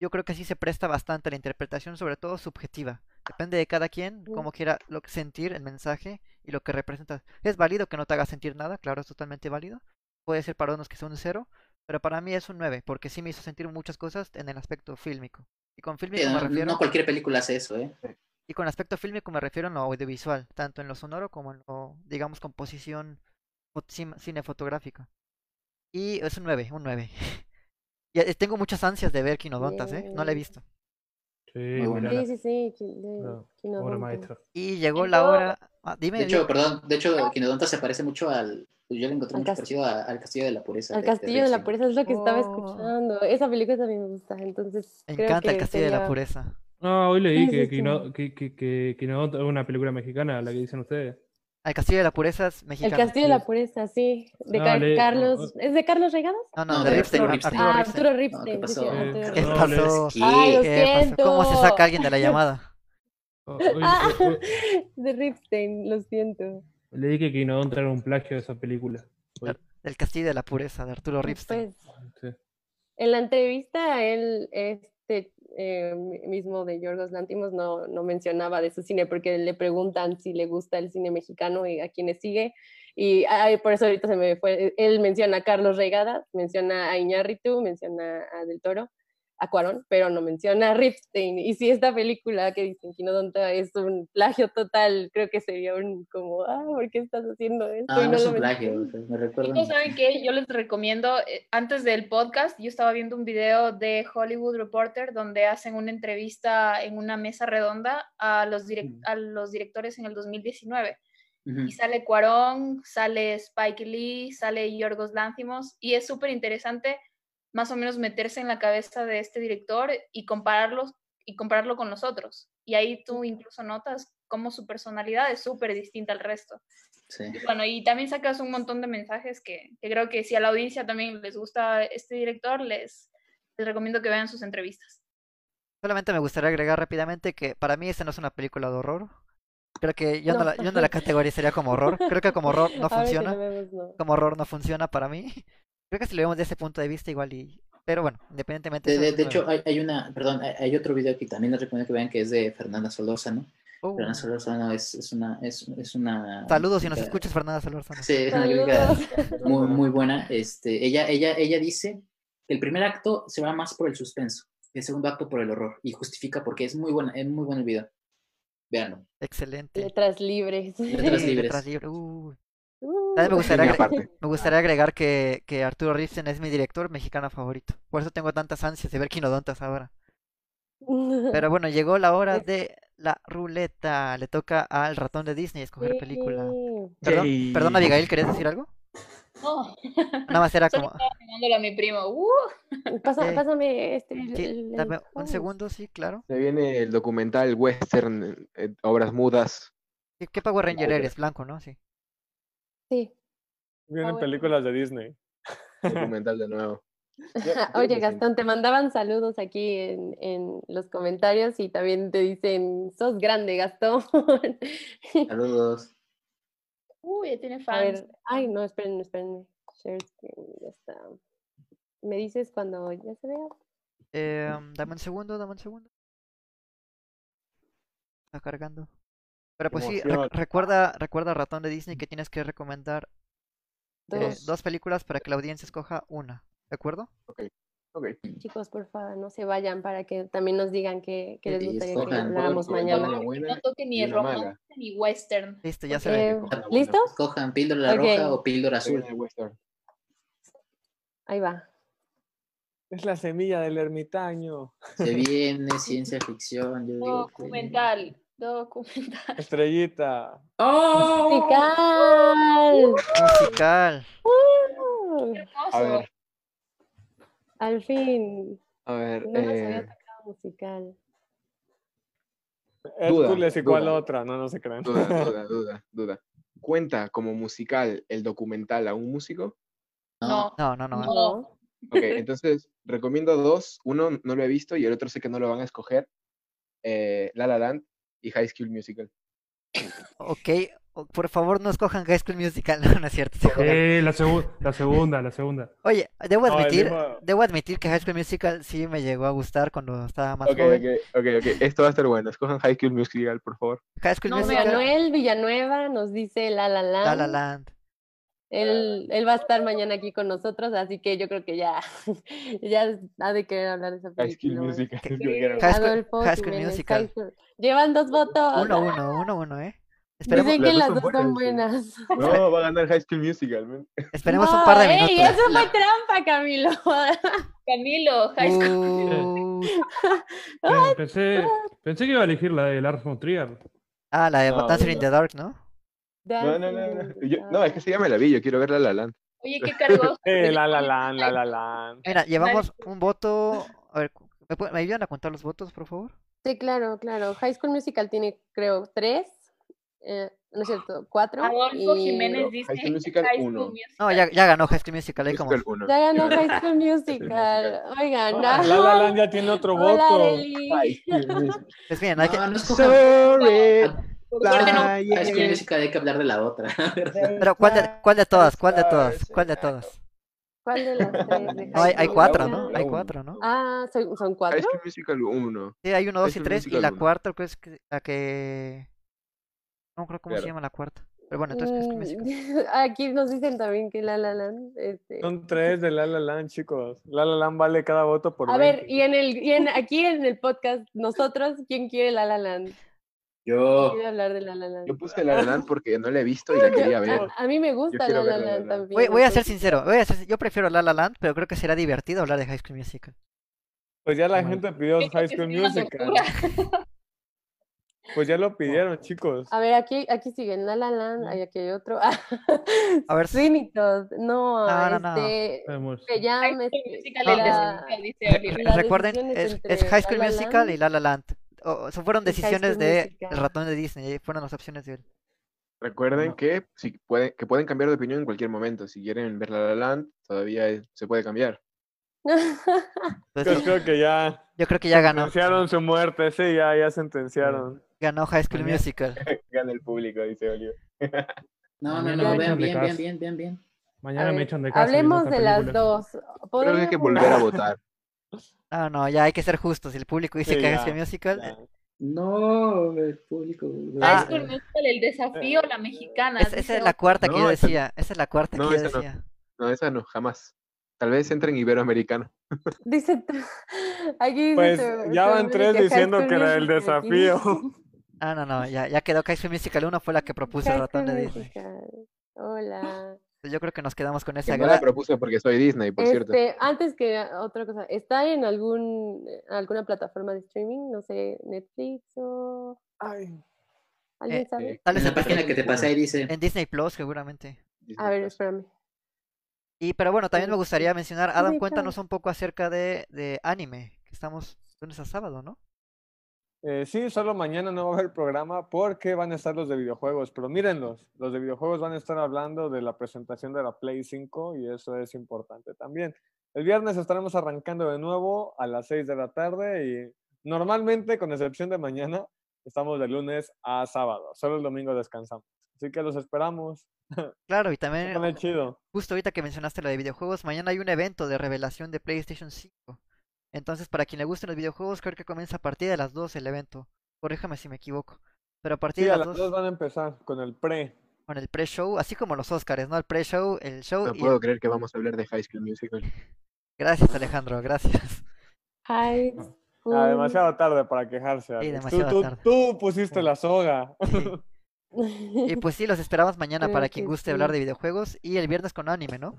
yo creo que sí se presta bastante a la interpretación, sobre todo subjetiva. Depende de cada quien, cómo quiera lo que sentir el mensaje y lo que representa. Es válido que no te haga sentir nada, claro, es totalmente válido. Puede ser para unos que sea un cero, pero para mí es un 9, porque sí me hizo sentir muchas cosas en el aspecto fílmico. Y con Sí, fílmico me no, refiero, no cualquier película hace eso, ¿eh? Y con aspecto fílmico me refiero en lo audiovisual, tanto en lo sonoro como en lo, digamos, composición fo- cin- cinefotográfica. Y es un 9, un 9. Y eh, tengo muchas ansias de ver Quinodontas, ¿eh? No la he visto. Sí. Sí, sí, sí. No, Obra Quinodontas. maestra. Y llegó la hora... ah, dime, De hecho, perdón, de hecho, Quinodonta se parece mucho al. Yo le encontré Al mucho parecido a- al Castillo de la Pureza. Al de- de Castillo de la. Pureza es lo que estaba Oh. escuchando. Esa película también me gusta, entonces me creo encanta el Castillo de la Pureza. No, hoy leí que, sí, Quino- sí. que, que, que es una película mexicana, la que dicen ustedes. El Castillo de la Pureza es El mexicano. Castillo de la. Pureza, sí. De No, Car- le- Carlos. ¿Es de Carlos Regadas? No, no, No, de de Ripstein, Ah, Ripstein. Arturo No, ¿qué Ripstein. sí, pasó? sí, Arturo ¿Qué ¿Qué Ripstein. No, le- pasó? ¿Qué? Ay, lo ¿Qué pasó? ¿Cómo se siento. saca alguien de la llamada? O- hoy- Ah, de Ripstein, lo siento. leí que Quinodonta era un plagio de esa película. Hoy, El Castillo de la Pureza de Arturo Ripstein. Pues sí. en la entrevista, él, este eh, mi- mismo de Yorgos Lantimos, no, no mencionaba de su cine porque le preguntan si le gusta el cine mexicano y a quienes sigue. Y por eso ahorita se me fue. Él menciona a Carlos Reigada, menciona a Iñárritu, menciona a Del Toro, a Cuarón, pero no menciona a Ripstein. Y si esta película que dicen Quinodonta es un plagio total, creo que sería un como, ah, ¿por qué estás haciendo esto? Ah, Y no es lo un plagio, me recuerda. Chicos, ¿saben qué? Yo les recomiendo, eh, antes del podcast, yo estaba viendo un video de Hollywood Reporter donde hacen una entrevista en una mesa redonda a los, direc- Mm. a los directores en el 2019. Ujú. Y sale Cuarón, sale Spike Lee, sale Yorgos Lanthimos, y es súper interesante más o menos meterse en la cabeza de este director y compararlos y compararlo con los otros. Y ahí tú incluso notas cómo su personalidad es súper distinta al resto. Sí. Y bueno, y también sacas un montón de mensajes que, que creo que si a la audiencia también les gusta este director, les, les recomiendo que vean sus entrevistas. Solamente me gustaría agregar rápidamente que para mí esta no es una película de horror. Creo que yo no, No. la, yo no la categorizaría como horror. Creo que como horror no funciona. vemos, no. Como horror no funciona para mí. Creo que si lo vemos desde ese punto de vista igual y... Pero bueno, independientemente De, de- de hecho, hay, hay una, perdón, hay, hay otro video que también les recomiendo que vean que es de Fernanda Solórzano. Uh, Fernanda Solórzano es, es una, es, es una. saludos si nos escuchas, Fernanda Solórzano. Sí, es una crítica muy, muy buena. Este, ella, ella, ella dice que el primer acto se va más por el suspenso, el segundo acto por el horror, y justifica porque es muy buena, es muy bueno el video. Veanlo. Excelente. Letras libres. Letras libres. letras libres. Uh. Uh, me gustaría, agre- aparte. me gustaría agregar que, que Arturo Ripstein es mi director mexicano favorito. Por eso tengo tantas ansias de ver Quinodontas ahora. Pero bueno, llegó la hora de la ruleta. Le toca al ratón de Disney escoger película. Perdón, Yay. perdón, Abigail, ¿querías decir algo? No, Nada más era como... a mi primo. ¡Uh! Pasa- Sí. Pásame este. el- Sí, el- el dame un segundo, sí, claro. Se viene el documental western, eh, obras mudas. ¿Qué, qué Power Ranger eres? Blanco, ¿no? Sí. Sí. Vienen bueno. películas de Disney. Documental de nuevo. Oye. Gastón, te mandaban saludos aquí en, en los comentarios y también te dicen, sos grande, Gastón. Saludos. Ya tiene A fans. ver, ay, no, esperen, esperen. Share screen, ya está. ¿Me dices cuando ya se vea? Eh, dame un segundo, dame un segundo. Está cargando. Pero pues sí, recuerda, recuerda ratón de Disney que tienes que recomendar eh, Dos. películas para que la audiencia escoja una. ¿De acuerdo? Ok. Chicos, por favor, no se vayan para que también nos digan qué, qué les gustaría que habláramos mañana. No toque ni el mala. ni western. Listo, ya se Eh, ve. Cojan una buena. ¿Listos? Cojan píldora Ok. roja o píldora azul. Soy de western. Ahí va. Es la semilla del ermitaño. Se viene ciencia ficción. Yo digo que- Documental. Documental. Estrellita. ¡Oh! ¡Musical! Musical. ¡Uh! A ver, Al fin. a ver. No nos había eh, tocado musical. Hércules y cuál otra, no, no se crean. duda, duda, duda, duda. ¿Cuenta como musical el documental a un músico? No, No, no, no. No. Ok, entonces recomiendo dos. Uno no lo he visto y el otro sé que no lo van a escoger. eh, La La Land y High School Musical. Ok, por favor no escojan High School Musical. No, no es cierto. Eh, la, segu- la segunda, la segunda. Oye, debo admitir, mismo- debo admitir que High School Musical sí me llegó a gustar cuando estaba más joven. ok, ok, ok. Esto va a estar bueno. Escojan High School Musical, por favor. High School No, Musical, Manuel Villanueva nos dice La La Land. La La Land. Él, él va a estar mañana aquí con nosotros, así que yo creo que ya, ya ha de querer hablar de esa High School película. Musical. ¿Qué- es lo que era. High School- Adolfo High School Jiménez, Musical. High School- Llevan dos votos. Uno, uno, uno, uno, ¿eh? Esperemos, Dicen que las dos son buenas, buenas. No, va a ganar High School Musical. man. esperemos un No, par de ey, minutos. eso fue trampa, Camilo. Camilo, High School. Uh, pensé, pensé que iba a elegir la de Lars von Trier. ah, la de No, in the Dark, ¿no? No, no, no. No, Yo- no, es que sí ya me la vi. Yo quiero ver La La Land. Oye, qué cargoso. Eh, la la la la la la. Mira, llevamos un voto. A ver, ¿me, me ayudan a contar los votos, por favor? Sí, claro, claro. High School Musical tiene, creo, tres. eh, no es cierto, cuatro. Adolfo y Jiménez dice High School Musical High School uno. Musical. No, ya, ya ganó High School Musical, ahí como. Musical 1. Ya ganó High School Musical. Oigan, Ah, La la Land ya tiene otro Hola, voto. Pues bien, hay que. no, no. Sorry. No, School Musical hay que hablar de la otra. Pero, ¿cuál de, cuál de todas? ¿Cuál de todas? ¿Cuál de todas? ¿Cuál de las tres? de No, hay, cuatro? ¿no? Hay cuatro, ¿no? Ah, ¿son, son High cuatro? School Musical 1. Sí, hay uno, dos y tres. Y la uno. cuarta, creo que es que- la que. No creo cómo se llama la cuarta. Pero bueno, entonces School Musical. Mm, Aquí nos dicen también que La La Land. Este... Son tres de La La Land, chicos. La La Land vale cada voto por A ver, 20. y en el y en, aquí en el podcast, nosotros, ¿quién quiere La La Land? Yo. Quiere hablar de La La Land. Yo puse La La Land porque no la he visto y la quería ver. A, a mí me gusta La quiero La ver La La Land Land. también. Voy, voy a ser entonces- sincero, voy a ser- yo prefiero La La Land, pero creo que será divertido hablar de High School Musical. Pues ya la Bueno. gente pidió High School Musical. Pues ya lo pidieron, chicos. A ver, aquí, aquí siguen La La Land, ahí aquí hay otro. A ver, Sweeney Todd, no, No, no, no. este, Vemos. este, la- Musical, dice Oliver. recuerden, es, entre es High School La La Musical Land y La La Land. O- o- fueron decisiones de Musical. el ratón de Disney, fueron las opciones de él. Recuerden No. que, si pueden, que pueden cambiar de opinión en cualquier momento. Si quieren ver La La Land, todavía es- se puede cambiar. Yo Entonces, creo que ya yo creo que ya ganó. sentenciaron su muerte, sí, ya, ya sentenciaron. Ganó High School Musical. Gana el público, dice Oliver. No, no, no, bien, casa. bien, bien, bien, bien. Mañana A me ver, echan de casa. Hablemos de las dos. Creo que hay que ¿Podríamos- volver a votar. No, no, ya hay que ser justos. Si el público dice Sí, que ya, School Musical, Ya. No, el público. Ah. School Musical, el desafío, la mexicana. es- esa es la cuarta que yo decía. Esa es la cuarta no, que yo decía. No, esa no, jamás. Tal vez entre en Iberoamericano. Dice, aquí dice Pues tu- ya van tres que diciendo que era el aquí. desafío. Ah, no, no, ya, ya quedó High Musical 1 fue la que propuso el ratón de Disney. Hola. Yo creo que nos quedamos con esa Que no la gran... propuse porque soy Disney, por cierto. Este, antes que otra cosa, ¿está en algún alguna plataforma de streaming? No sé, Netflix o Ay, alguien Eh, sabe? Tal vez En la página Disney, que te pasé ahí dice. en Disney Plus, seguramente. Disney A ver, Plus. espérame. Y, pero bueno, también me gustaría mencionar, Adam, Disney cuéntanos un poco acerca de, de anime, que estamos lunes a sábado, ¿no? Eh, sí, solo mañana no va a haber programa porque van a estar los de videojuegos, pero mírenlos, los de videojuegos van a estar hablando de la presentación de la Play 5 y eso es importante también. El viernes estaremos arrancando de nuevo a las 6 de la tarde y normalmente, con excepción de mañana, estamos de lunes a sábado, solo el domingo descansamos. Así que los esperamos. Claro, y también, chido. justo ahorita que mencionaste lo de videojuegos, mañana hay un evento de revelación de PlayStation 5. Entonces, para quien le gusten los videojuegos, creo que comienza a partir de las 2 el evento. Corríjame si me equivoco. Pero a partir Sí, de a las las 2, 2 van a empezar con el pre. con el pre-show, así como los Oscars, ¿no? El pre-show, el show No y el- puedo creer que vamos a hablar de High School Musical. Gracias, Alejandro, gracias. High Ah, school. demasiado tarde para quejarse. Alex. Tú- demasiado tú, tarde. tú pusiste la soga. Sí. Y pues sí, los esperamos mañana Creo para que quien guste hablar sí. de videojuegos y el viernes con anime, ¿no?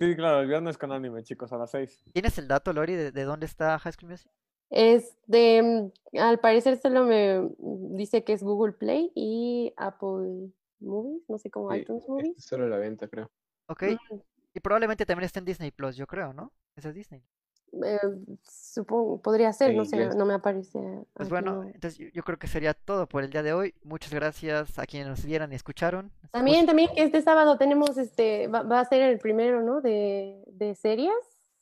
Sí, claro, el viernes con anime, chicos, a las 6. ¿Tienes el dato, Lori, de, de dónde está High School Music? Este, mm, al parecer solo me dice que es Google Play y Apple Movies, no sé cómo Sí, iTunes es Movies. solo la venta, creo. Ok. Mm, Y probablemente también esté en Disney Plus, yo creo, ¿no? Ese es Disney. Eh, supongo, podría ser, no sé, no me aparece. Pues bueno, no. entonces yo, yo creo que sería todo por el día de hoy. Muchas gracias a quienes nos vieron y escucharon. También, también que este sábado tenemos, este, va, va a ser el primero, ¿no? De, de series.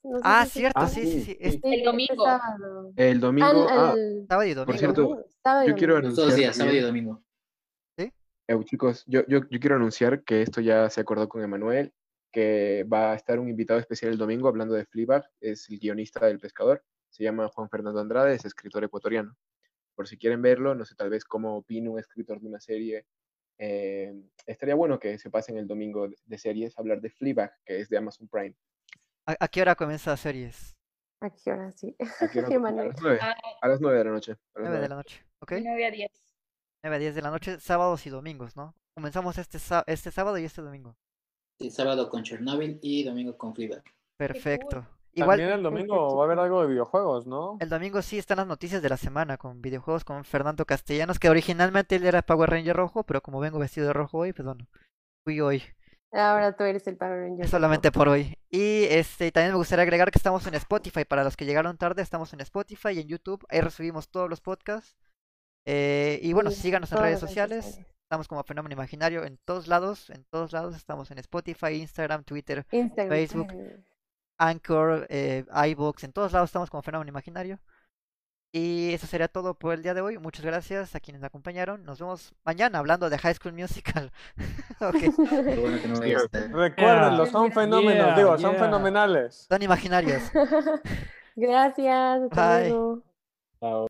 No sé Ah, si cierto, Ah, sí, sí, sí, sí. sí. Es Sí, El este domingo. sábado. El domingo. Al- ah, al- sábado y por domingo. cierto, domingo, sábado y yo quiero domingo. Anunciar días, sábado y también- domingo. Eh, chicos, yo, yo, yo quiero anunciar que esto ya se acordó con Emanuel, que va a estar un invitado especial el domingo hablando de Fleabag, es el guionista del Pescador, se llama Juan Fernando Andrade, es escritor ecuatoriano. Por si quieren verlo, no sé tal vez cómo opina un escritor de una serie, eh, estaría bueno que se pasen el domingo de- series a hablar de Fleabag, que es de Amazon Prime. ¿A, a qué hora comienza series? ¿A qué hora sí? ¿A qué hora? Qué a, las nueve, Ah, a las nueve de la noche. a las 9 de nueve. la noche, ¿ok? de 9 a 10. 9 a 10 de la noche, sábados y domingos, ¿no? Comenzamos este, este sábado y este domingo. Sí, sábado con Chernobyl y domingo con Fleabag. Perfecto. Igual, También el domingo va a haber algo de videojuegos, ¿no? el domingo sí están las noticias de la semana con videojuegos con Fernando Castellanos, que originalmente él era Power Ranger rojo, pero como vengo vestido de rojo hoy, pues bueno, fui hoy. Ahora tú eres el Power Ranger. Es solamente por hoy. Y este también me gustaría agregar que estamos en Spotify. Para los que llegaron tarde, estamos en Spotify y en YouTube. Ahí recibimos todos los podcasts. Eh, y bueno, Sí, síganos en redes sociales. Estamos como Fenómeno Imaginario en todos lados. En todos lados estamos en Spotify, Instagram, Twitter, Instagram. Facebook. Anchor, eh, iVoox. En todos lados estamos como Fenómeno Imaginario. Y eso sería todo por el día de hoy. Muchas gracias a quienes me acompañaron. Nos vemos mañana hablando de High School Musical. Bueno que no estar. Recuérdenlo, son Yeah, fenómenos, digo, son fenomenales. Son imaginarios. Gracias, hasta Bye. luego. Chao.